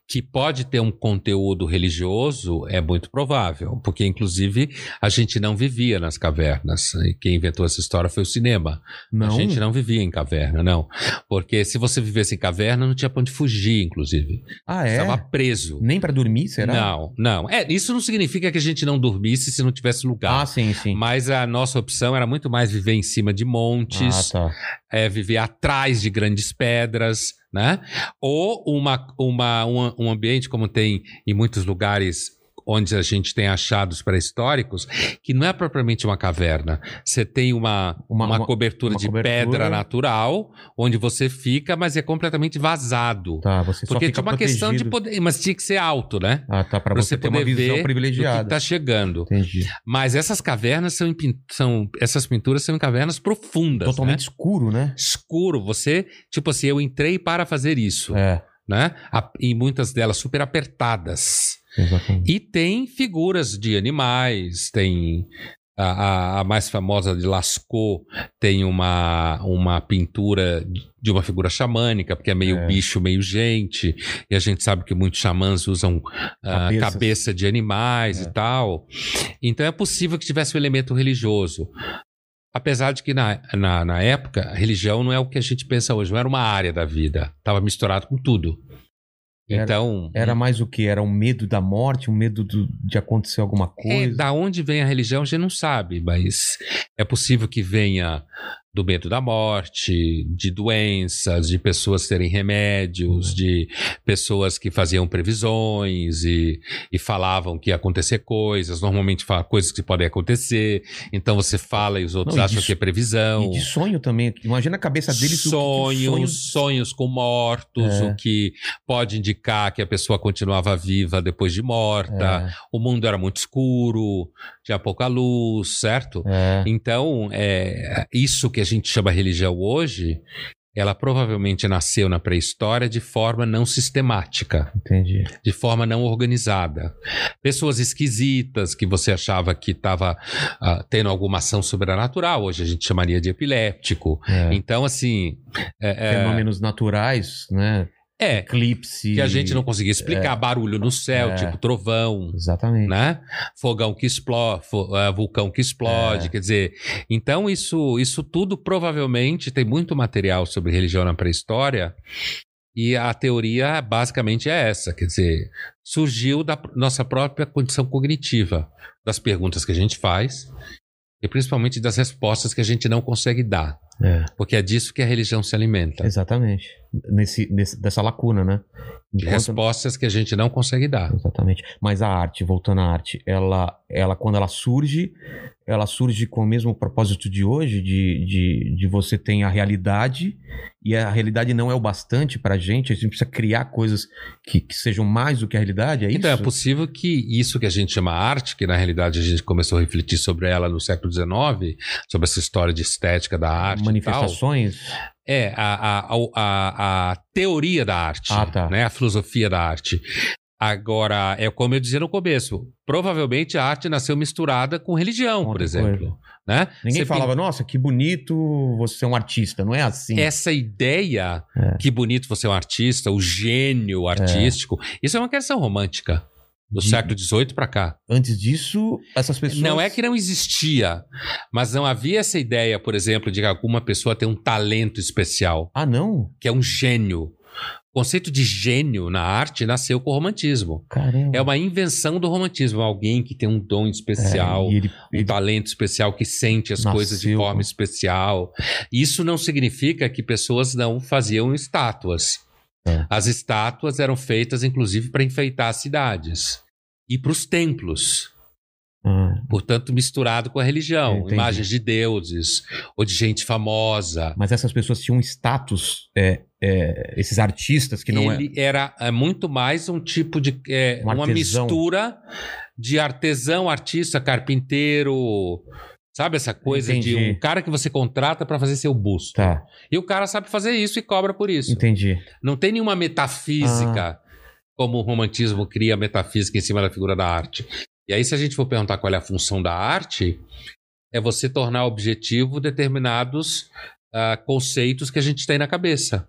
que pode ter um conteúdo religioso é muito provável. Porque, inclusive, a gente não vivia nas cavernas. E quem inventou essa história foi o cinema. Não. A gente não vivia em caverna, não. Porque se você vivesse em caverna, não tinha pra onde fugir, inclusive. Ah, é? Estava preso. Nem pra dormir, será? Não, não. É, isso não significa que a gente não dormisse se não tivesse lugar. Ah, sim, sim. Mas a nossa opção era muito mais viver em cima de montes, Ah, tá. é, viver atrás de grandes pedras, né? Ou uma, uma, um, um ambiente como tem em muitos lugares onde a gente tem achados pré-históricos, que não é propriamente uma caverna. Você tem uma, uma, uma, uma cobertura uma de cobertura. pedra natural, onde você fica, mas é completamente vazado. Tá, você Porque tinha uma protegido. questão de poder, mas tinha que ser alto, né? Ah, tá, para você, você ter uma visão privilegiada. que tá chegando. Entendi. Mas essas cavernas são, são essas pinturas são em cavernas profundas, Totalmente né? escuro, né? Escuro. Você, tipo assim, eu entrei para fazer isso. É né? E muitas delas super apertadas. Exatamente. E tem figuras de animais, tem a, a, a, mais famosa de Lascaux tem uma, uma pintura de uma figura xamânica, porque é meio é. bicho, meio gente, e a gente sabe que muitos xamãs usam uh, cabeça de animais é. e tal. Então é possível que tivesse um elemento religioso. Apesar de que na, na, na, época, a religião não é o que a gente pensa hoje, não era uma área da vida, estava misturado com tudo. Então. Era, era mais o que? Era um medo da morte, um medo do, de acontecer alguma é, coisa? É, da onde vem a religião a gente não sabe, mas é possível que venha do medo da morte, de doenças, de pessoas terem remédios, uhum. de pessoas que faziam previsões e, e falavam que ia acontecer coisas, normalmente fala coisas que podem acontecer, então você fala e os outros Não, acham de, que é previsão. E de sonho também, imagina a cabeça deles. Sonhos, que sonhos com mortos, é. o que pode indicar que a pessoa continuava viva depois de morta, é. o mundo era muito escuro, tinha pouca luz, certo? É. Então, é, isso que a gente chama religião hoje, ela provavelmente nasceu na pré-história de forma não sistemática. Entendi. De forma não organizada. Pessoas esquisitas que você achava que estava uh, ah, tendo alguma ação sobrenatural, hoje a gente chamaria de epiléptico. É. Então, assim. É, é Fenômenos naturais, né? É. Eclipse. Que a gente não conseguia explicar. É, barulho no céu, é, tipo trovão. Exatamente. Né? Fogão que explode, uh, vulcão que explode. É. Quer dizer, então isso, isso tudo provavelmente tem muito material sobre religião na pré-história. E a teoria basicamente é essa, quer dizer, surgiu da nossa própria condição cognitiva, das perguntas que a gente faz e principalmente das respostas que a gente não consegue dar. É. Porque é disso que a religião se alimenta. Exatamente. Nesse, nesse, dessa lacuna, né? Enquanto... Respostas que a gente não consegue dar. Exatamente. Mas a arte, voltando à arte, ela, ela quando ela surge, ela surge com o mesmo propósito de hoje, de, de, de você ter a realidade, e a realidade não é o bastante para a gente, a gente precisa criar coisas que, que sejam mais do que a realidade, é então, isso? é possível que isso que a gente chama arte, que na realidade a gente começou a refletir sobre ela no século XIX, sobre essa história de estética da arte. Manifestações? É, a, a, a, a, teoria da arte, ah, tá. né? a filosofia da arte. Agora, é como eu dizia no começo, provavelmente a arte nasceu misturada com religião, Outra por exemplo. Né? Ninguém você falava, nossa, que bonito você é um artista, não é assim. Essa ideia, é. que bonito você é um artista, o gênio artístico, é. isso é uma questão romântica. Do de... século XVIII para cá. Antes disso, essas pessoas. Não é que não existia, mas não havia essa ideia, por exemplo, de que alguma pessoa tem um talento especial. Ah, não? Que é um gênio. O conceito de gênio na arte nasceu com o romantismo. Caramba. É uma invenção do romantismo. Alguém que tem um dom especial, é, ele, um ele talento especial, que sente as nasceu. coisas de forma especial. Isso não significa que pessoas não faziam estátuas. É. As estátuas eram feitas, inclusive, para enfeitar as cidades e para os templos. Hum. Portanto, misturado com a religião. Imagens de deuses ou de gente famosa. Mas essas pessoas tinham status, é, é, esses artistas que não Ele é... era é, muito mais um tipo de. Um uma mistura de artesão, artista, carpinteiro. Sabe essa coisa Entendi. de um cara que você contrata para fazer seu busto. Tá. E o cara sabe fazer isso e cobra por isso. Entendi. Não tem nenhuma metafísica. Ah como o romantismo cria metafísica em cima da figura da arte. E aí, se a gente for perguntar qual é a função da arte, é você tornar objetivo determinados uh, conceitos que a gente tem na cabeça.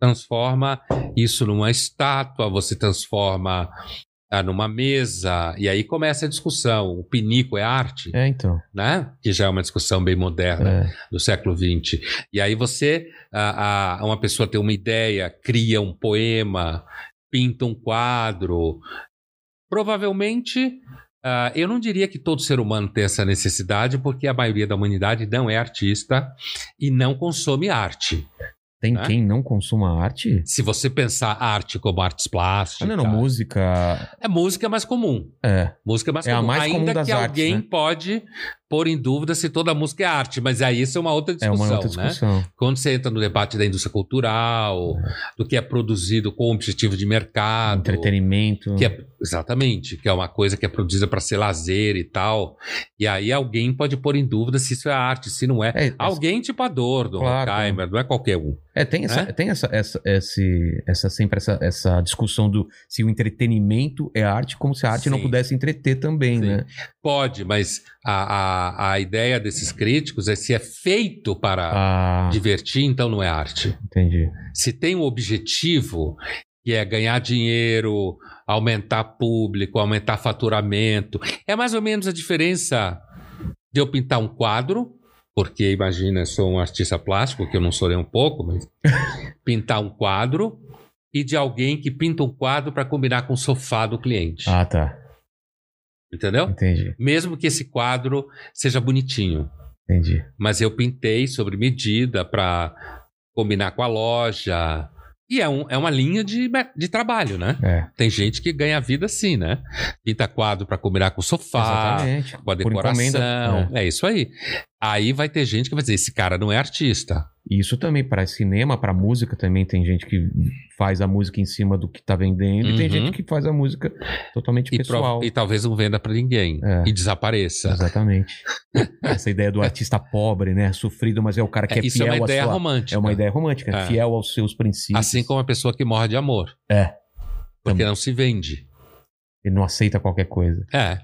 Transforma isso numa estátua, você transforma numa mesa, e aí começa a discussão. O pinico é arte? É, então. Né? Que já é uma discussão bem moderna é. do século XX. E aí você, uh, uma pessoa tem uma ideia, cria um poema, pinta um quadro, Provavelmente, uh, eu não diria que todo ser humano tem essa necessidade, porque a maioria da humanidade não é artista e não consome arte. Tem né? quem não consuma arte? Se você pensar arte como artes plásticas. Ah, não, não, música. É música mais comum. É. Música mais É a comum. mais Ainda comum das que artes, alguém né? pode pôr em dúvida se toda música é arte, mas aí isso é uma outra É discussão, uma outra né? discussão. Quando você entra no debate da indústria cultural, do que é produzido com objetivo de mercado, Entretenimento. que é exatamente, que é uma coisa que é produzida para ser lazer e tal. E aí alguém pode pôr em dúvida se isso é arte, se não é. É, Alguém tipo a dor do Claro, Horkheimer, não é qualquer um. É, tem essa, Né? tem essa, essa, esse, essa sempre essa, essa discussão do se o entretenimento é arte, como se a arte não Sim. pudesse entreter também, Sim. né? Pode, mas a, a, a ideia desses críticos é se é feito para Ah, divertir, então não é arte. entendi. Se tem um objetivo que é ganhar dinheiro, aumentar público, aumentar faturamento, é mais ou menos a diferença de eu pintar um quadro, porque imagina, eu sou um artista plástico, que eu não sou nem um pouco, mas pintar um quadro e de alguém que pinta um quadro para combinar com o sofá do cliente. Ah, tá. Entendeu? Entendi, Mesmo que esse quadro seja bonitinho. entendi. mas eu pintei sobre medida para combinar com a loja. E é, um, é uma linha de, de trabalho, né? É, Tem gente que ganha vida assim, né? Pinta quadro para combinar com o sofá, exatamente. com a decoração. É. isso aí. Aí vai ter gente que vai dizer: esse cara não é artista. Isso também para cinema, para música também tem gente que faz a música em cima do que tá vendendo e tem Uhum. gente que faz a música totalmente E, pessoal. e talvez não venda para ninguém. É. E desapareça. Exatamente. Essa ideia do artista pobre, né? Sofrido, mas é o cara que é, É, isso é fiel uma ideia sua... romântica. É uma ideia romântica, É. fiel aos seus princípios. Assim como a pessoa que morre de amor. É. Porque Também. não se vende. Ele não aceita qualquer coisa. É.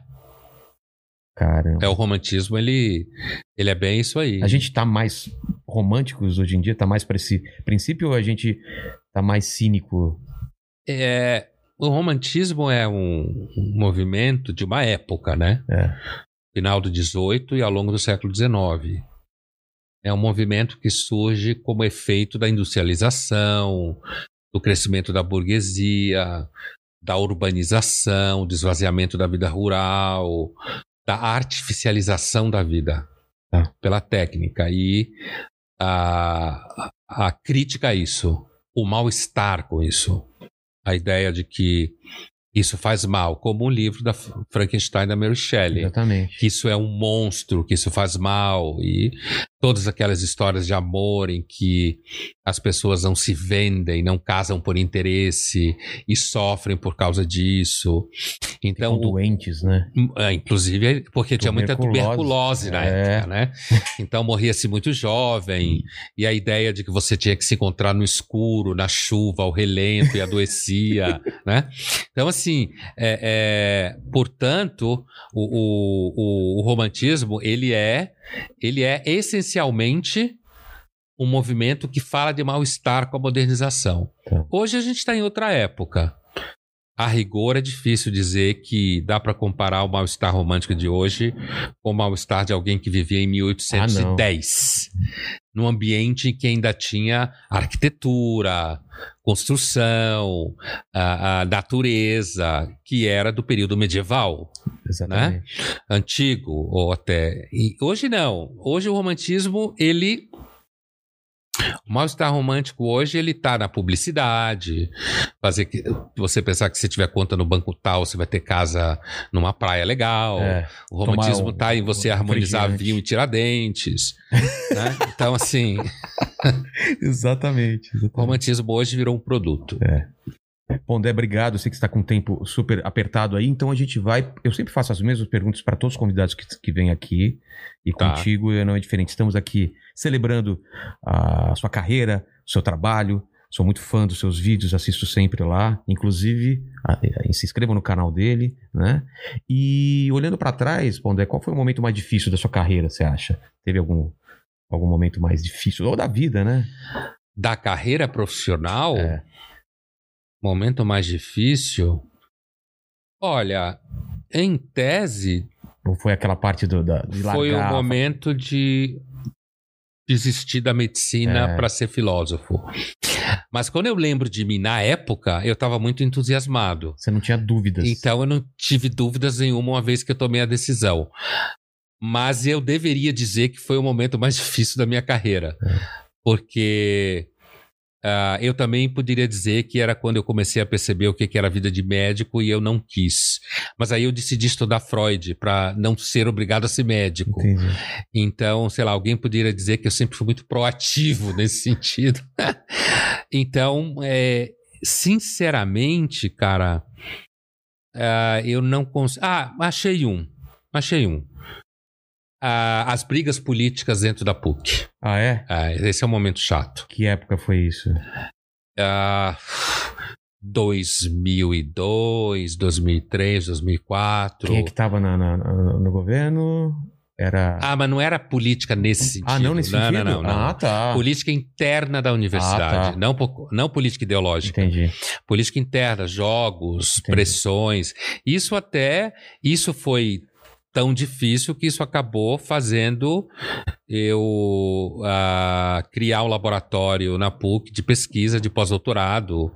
Caramba. É o romantismo, ele, ele é bem isso aí. A gente tá mais românticos hoje em dia? Tá mais pra esse princípio ou a gente tá mais cínico? É, o romantismo é um, um movimento de uma época, né? É. Final do 18 e ao longo do século 19. É um movimento que surge como efeito da industrialização, do crescimento da burguesia, da urbanização, do esvaziamento da vida rural, da artificialização da vida Tá. pela técnica. E a, a crítica a isso, o mal-estar com isso, a ideia de que isso faz mal, como o livro da Frankenstein da Mary Shelley Exatamente. que isso é um monstro, que isso faz mal e todas aquelas histórias de amor em que as pessoas não se vendem, não casam por interesse e sofrem por causa disso. Então, Ficam doentes, né? é, inclusive porque tinha muita Tuberculose. tuberculose na É. época, né? Então morria-se muito jovem e a ideia de que você tinha que se encontrar no escuro, na chuva, ao relento e adoecia, né? Então assim, é, é, portanto, o, o, o- o romantismo ele é ele é essencialmente um movimento que fala de mal-estar com a modernização. Tá. Hoje a gente está em outra época. A rigor é difícil dizer que dá para comparar o mal-estar romântico de hoje com o mal-estar de alguém que vivia em 1810. Num ambiente que ainda tinha arquitetura, construção, a, a natureza, que era do período medieval Exatamente. antigo ou até e hoje não hoje o romantismo ele o mal-estar romântico hoje ele tá na publicidade fazer que você pensar que se tiver conta no banco tal você vai ter casa numa praia legal É. o romantismo Tomar um- tá em você um harmonizar vinho e tiradentes né? então assim Exatamente. o exatamente. romantismo hoje virou um produto Pondé, obrigado. Eu sei que está com o tempo super apertado aí, então a gente vai. Eu sempre faço as mesmas perguntas para todos os convidados que, que vêm aqui. E Tá. contigo não é diferente. Estamos aqui celebrando a sua carreira, o seu trabalho. Sou muito fã dos seus vídeos, assisto sempre lá. Inclusive, a- a- se inscrevam no canal dele, né? E olhando para trás, Pondé, qual foi o momento mais difícil da sua carreira, você acha? Teve algum, algum momento mais difícil? Ou da vida, né? da carreira profissional É. momento mais difícil olha em tese Ou foi aquela parte do, da, foi o momento de desistir da medicina É. para ser filósofo. Mas quando eu lembro de mim na época, eu estava muito entusiasmado. Você não tinha dúvidas. Então eu não tive dúvidas nenhuma uma vez que eu tomei a decisão. Mas eu deveria dizer que foi o momento mais difícil da minha carreira. Porque Uh, eu também poderia dizer que era quando eu comecei a perceber o que, que era a vida de médico e eu não quis. Mas aí eu decidi estudar Freud para não ser obrigado a ser médico. Entendi. Então, sei lá, alguém poderia dizer que eu sempre fui muito proativo nesse sentido. então, é, sinceramente, cara, uh, eu não consigo. Ah, achei um. Achei um. As brigas políticas dentro da PUC. Ah, é? Uh, esse é um momento chato. Que época foi isso? Uh, 2002, 2003, 2004. Quem é que estava no governo? Era... Ah, mas não era política nesse sentido. Ah, não nesse não, sentido? Não, não, não. Ah, tá. Política interna da universidade, ah, tá. não, não política ideológica. Entendi. Política interna, jogos, Entendi. pressões. Isso até, isso foi tão difícil que isso acabou fazendo eu uh, criar um laboratório na PUC de pesquisa de pós-doutorado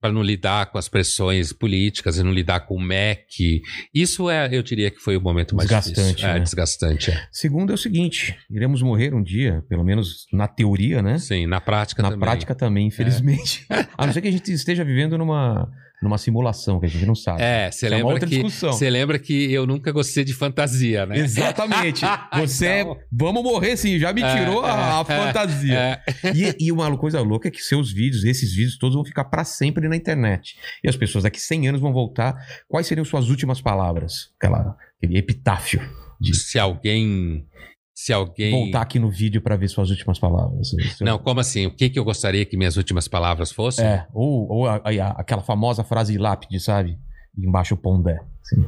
para não lidar com as pressões políticas e não lidar com o MEC. Isso é, eu diria que foi o momento mais desgastante, difícil. Né? É, desgastante. É. Segundo é o seguinte, iremos morrer um dia, pelo menos na teoria, né? Sim, na prática na também. Na prática também, infelizmente. É. A não ser que a gente esteja vivendo numa numa simulação que a gente não sabe. É, você é lembra que você lembra que eu nunca gostei de fantasia, né? Exatamente. Você então... vamos morrer sim, já me é, tirou é, a, a é, fantasia. É. E, e, uma coisa louca é que seus vídeos, esses vídeos todos vão ficar para sempre na internet. E as pessoas daqui 100 anos vão voltar. Quais seriam suas últimas palavras? Aquela, aquele epitáfio. De... Se alguém se alguém. Voltar aqui no vídeo para ver suas últimas palavras. Não, como assim? O que, que eu gostaria que minhas últimas palavras fossem? É, ou, ou a, a, aquela famosa frase lápide, sabe? E embaixo o pondé. Assim.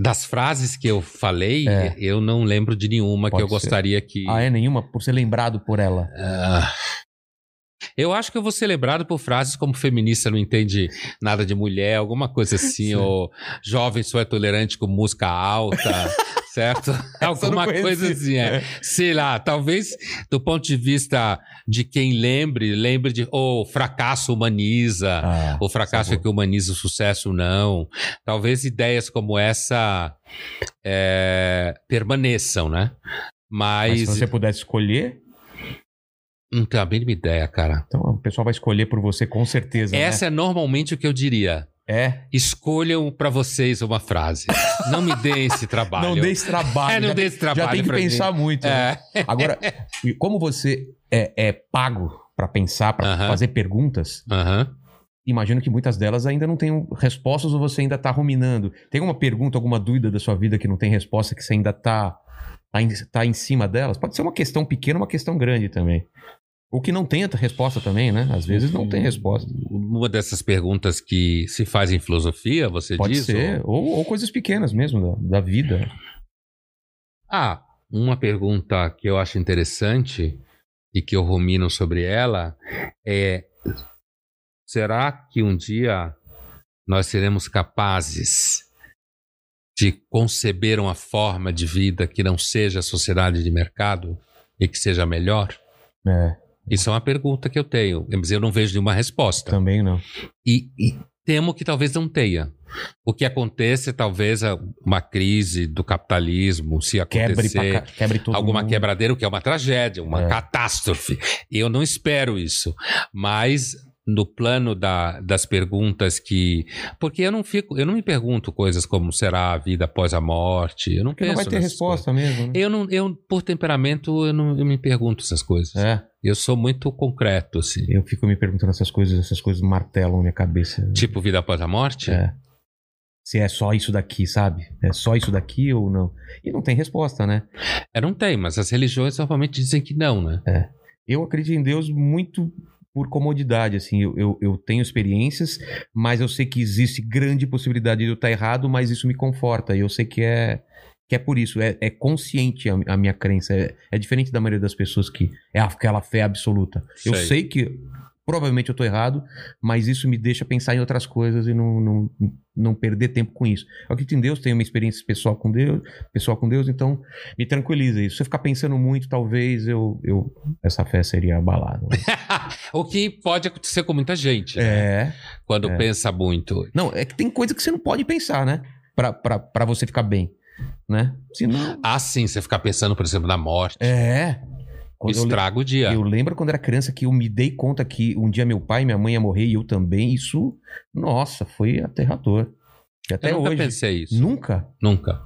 Das frases que eu falei, é. eu não lembro de nenhuma Pode que eu ser. gostaria que. Ah, é nenhuma? Por ser lembrado por ela. Uh... Eu acho que eu vou ser lembrado por frases como feminista não entende nada de mulher, alguma coisa assim, ou jovem só é tolerante com música alta. certo? Alguma coisa assim, é. é. Sei lá, talvez do ponto de vista de quem lembre, lembre de o oh, fracasso humaniza, ah, o fracasso é que humaniza o sucesso não. Talvez ideias como essa é, permaneçam, né? Mas, Mas se você pudesse escolher, não tenho a mínima ideia, cara. Então o pessoal vai escolher por você com certeza. Essa né? é normalmente o que eu diria. É. Escolham para vocês uma frase. Não me deem esse trabalho. não dê esse trabalho. É, não dê esse trabalho. Já tem que pensar mim. muito. Né? É. Agora, como você é, é pago para pensar, para uh -huh. fazer perguntas, uh -huh. imagino que muitas delas ainda não tenham respostas ou você ainda está ruminando. Tem alguma pergunta, alguma dúvida da sua vida que não tem resposta, que você ainda está tá em, tá em cima delas? Pode ser uma questão pequena, uma questão grande também. O que não tem resposta também, né? Às vezes não tem resposta. Uma dessas perguntas que se faz em filosofia, você Pode diz? Ser, ou... Ou, ou... coisas pequenas mesmo da, da vida. Ah, uma pergunta que eu acho interessante e que eu rumino sobre ela é: será que um dia nós seremos capazes de conceber uma forma de vida que não seja a sociedade de mercado e que seja melhor? É. Isso é uma pergunta que eu tenho, mas eu não vejo nenhuma resposta. Também não. E, e temo que talvez não tenha. O que acontece talvez uma crise do capitalismo, se acontecer quebre, pra, quebre alguma mundo. quebradeira, o que é uma tragédia, uma é. catástrofe. Eu não espero isso, mas no plano da, das perguntas que. Porque eu não fico, eu não me pergunto coisas como será a vida após a morte. Eu não porque penso. Não vai ter resposta coisas. mesmo. Né? Eu não, eu, por temperamento, eu não eu me pergunto essas coisas. É. Eu sou muito concreto, assim. Eu fico me perguntando essas coisas, essas coisas martelam minha cabeça. Tipo vida após a morte? É. Se é só isso daqui, sabe? É só isso daqui ou não? E não tem resposta, né? É, não tem, mas as religiões normalmente dizem que não, né? É. Eu acredito em Deus muito por comodidade, assim, eu, eu, eu, tenho experiências, mas eu sei que existe grande possibilidade de eu estar errado, mas isso me conforta, e eu sei que é que é por isso, é, é consciente a, a, minha crença, é, é, diferente da maioria das pessoas que é aquela fé absoluta. Sei. Eu sei que Provavelmente eu estou errado, mas isso me deixa pensar em outras coisas e não, não, não perder tempo com isso. Eu acredito em Deus, tenho uma experiência pessoal com Deus, pessoal com Deus, então me tranquiliza isso. Se eu ficar pensando muito, talvez eu, eu essa fé seria abalada. o que pode acontecer com muita gente. Né? É. Quando é. pensa muito. Não, é que tem coisa que você não pode pensar, né? Para você ficar bem, né? Senão... Ah, sim, você ficar pensando, por exemplo, na morte. É. Quando eu le- Estraga o dia. Eu lembro quando era criança que eu me dei conta que um dia meu pai e minha mãe ia morrer e eu também. Isso, nossa, foi aterrador. E até eu nunca hoje. pensei isso. Nunca? Nunca.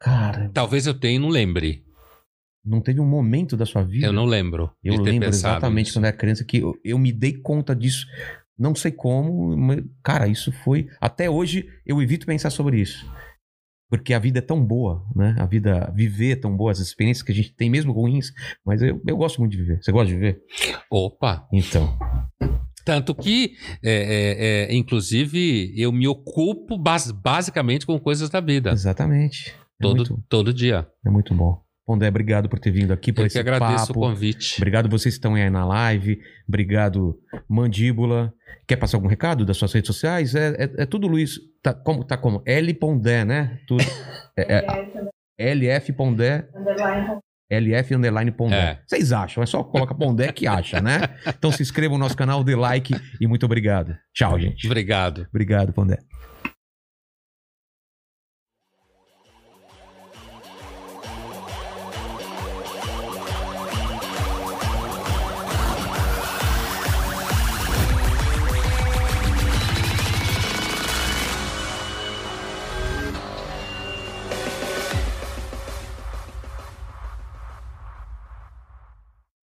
Cara, Talvez eu tenha e não lembre. não teve um momento da sua vida. Eu não lembro. Eu lembro exatamente quando era criança que eu, eu me dei conta disso. Não sei como, mas, cara, isso foi. Até hoje eu evito pensar sobre isso. Porque a vida é tão boa, né? A vida, viver é tão boa, as experiências que a gente tem, mesmo ruins, mas eu, eu gosto muito de viver. Você gosta de viver? Opa! Então. Tanto que, é, é, é, inclusive, eu me ocupo bas- basicamente com coisas da vida. Exatamente. É, Todo, muito, todo dia. é muito bom. Pondé, obrigado por ter vindo aqui, por Eu esse que agradeço papo. o convite. Obrigado vocês que estão aí na live. Obrigado, Mandíbula. Quer passar algum recado das suas redes sociais? É, é- é tudo Luiz. Tá como? Tá como? L Pondé, né? Tudo. É, é LF Pondé. LF underline Pondé. É. Vocês acham? É só coloca Pondé que acha, né? Então se inscreva no nosso canal, dê like e muito obrigado. Tchau, gente. Obrigado. Obrigado, Pondé.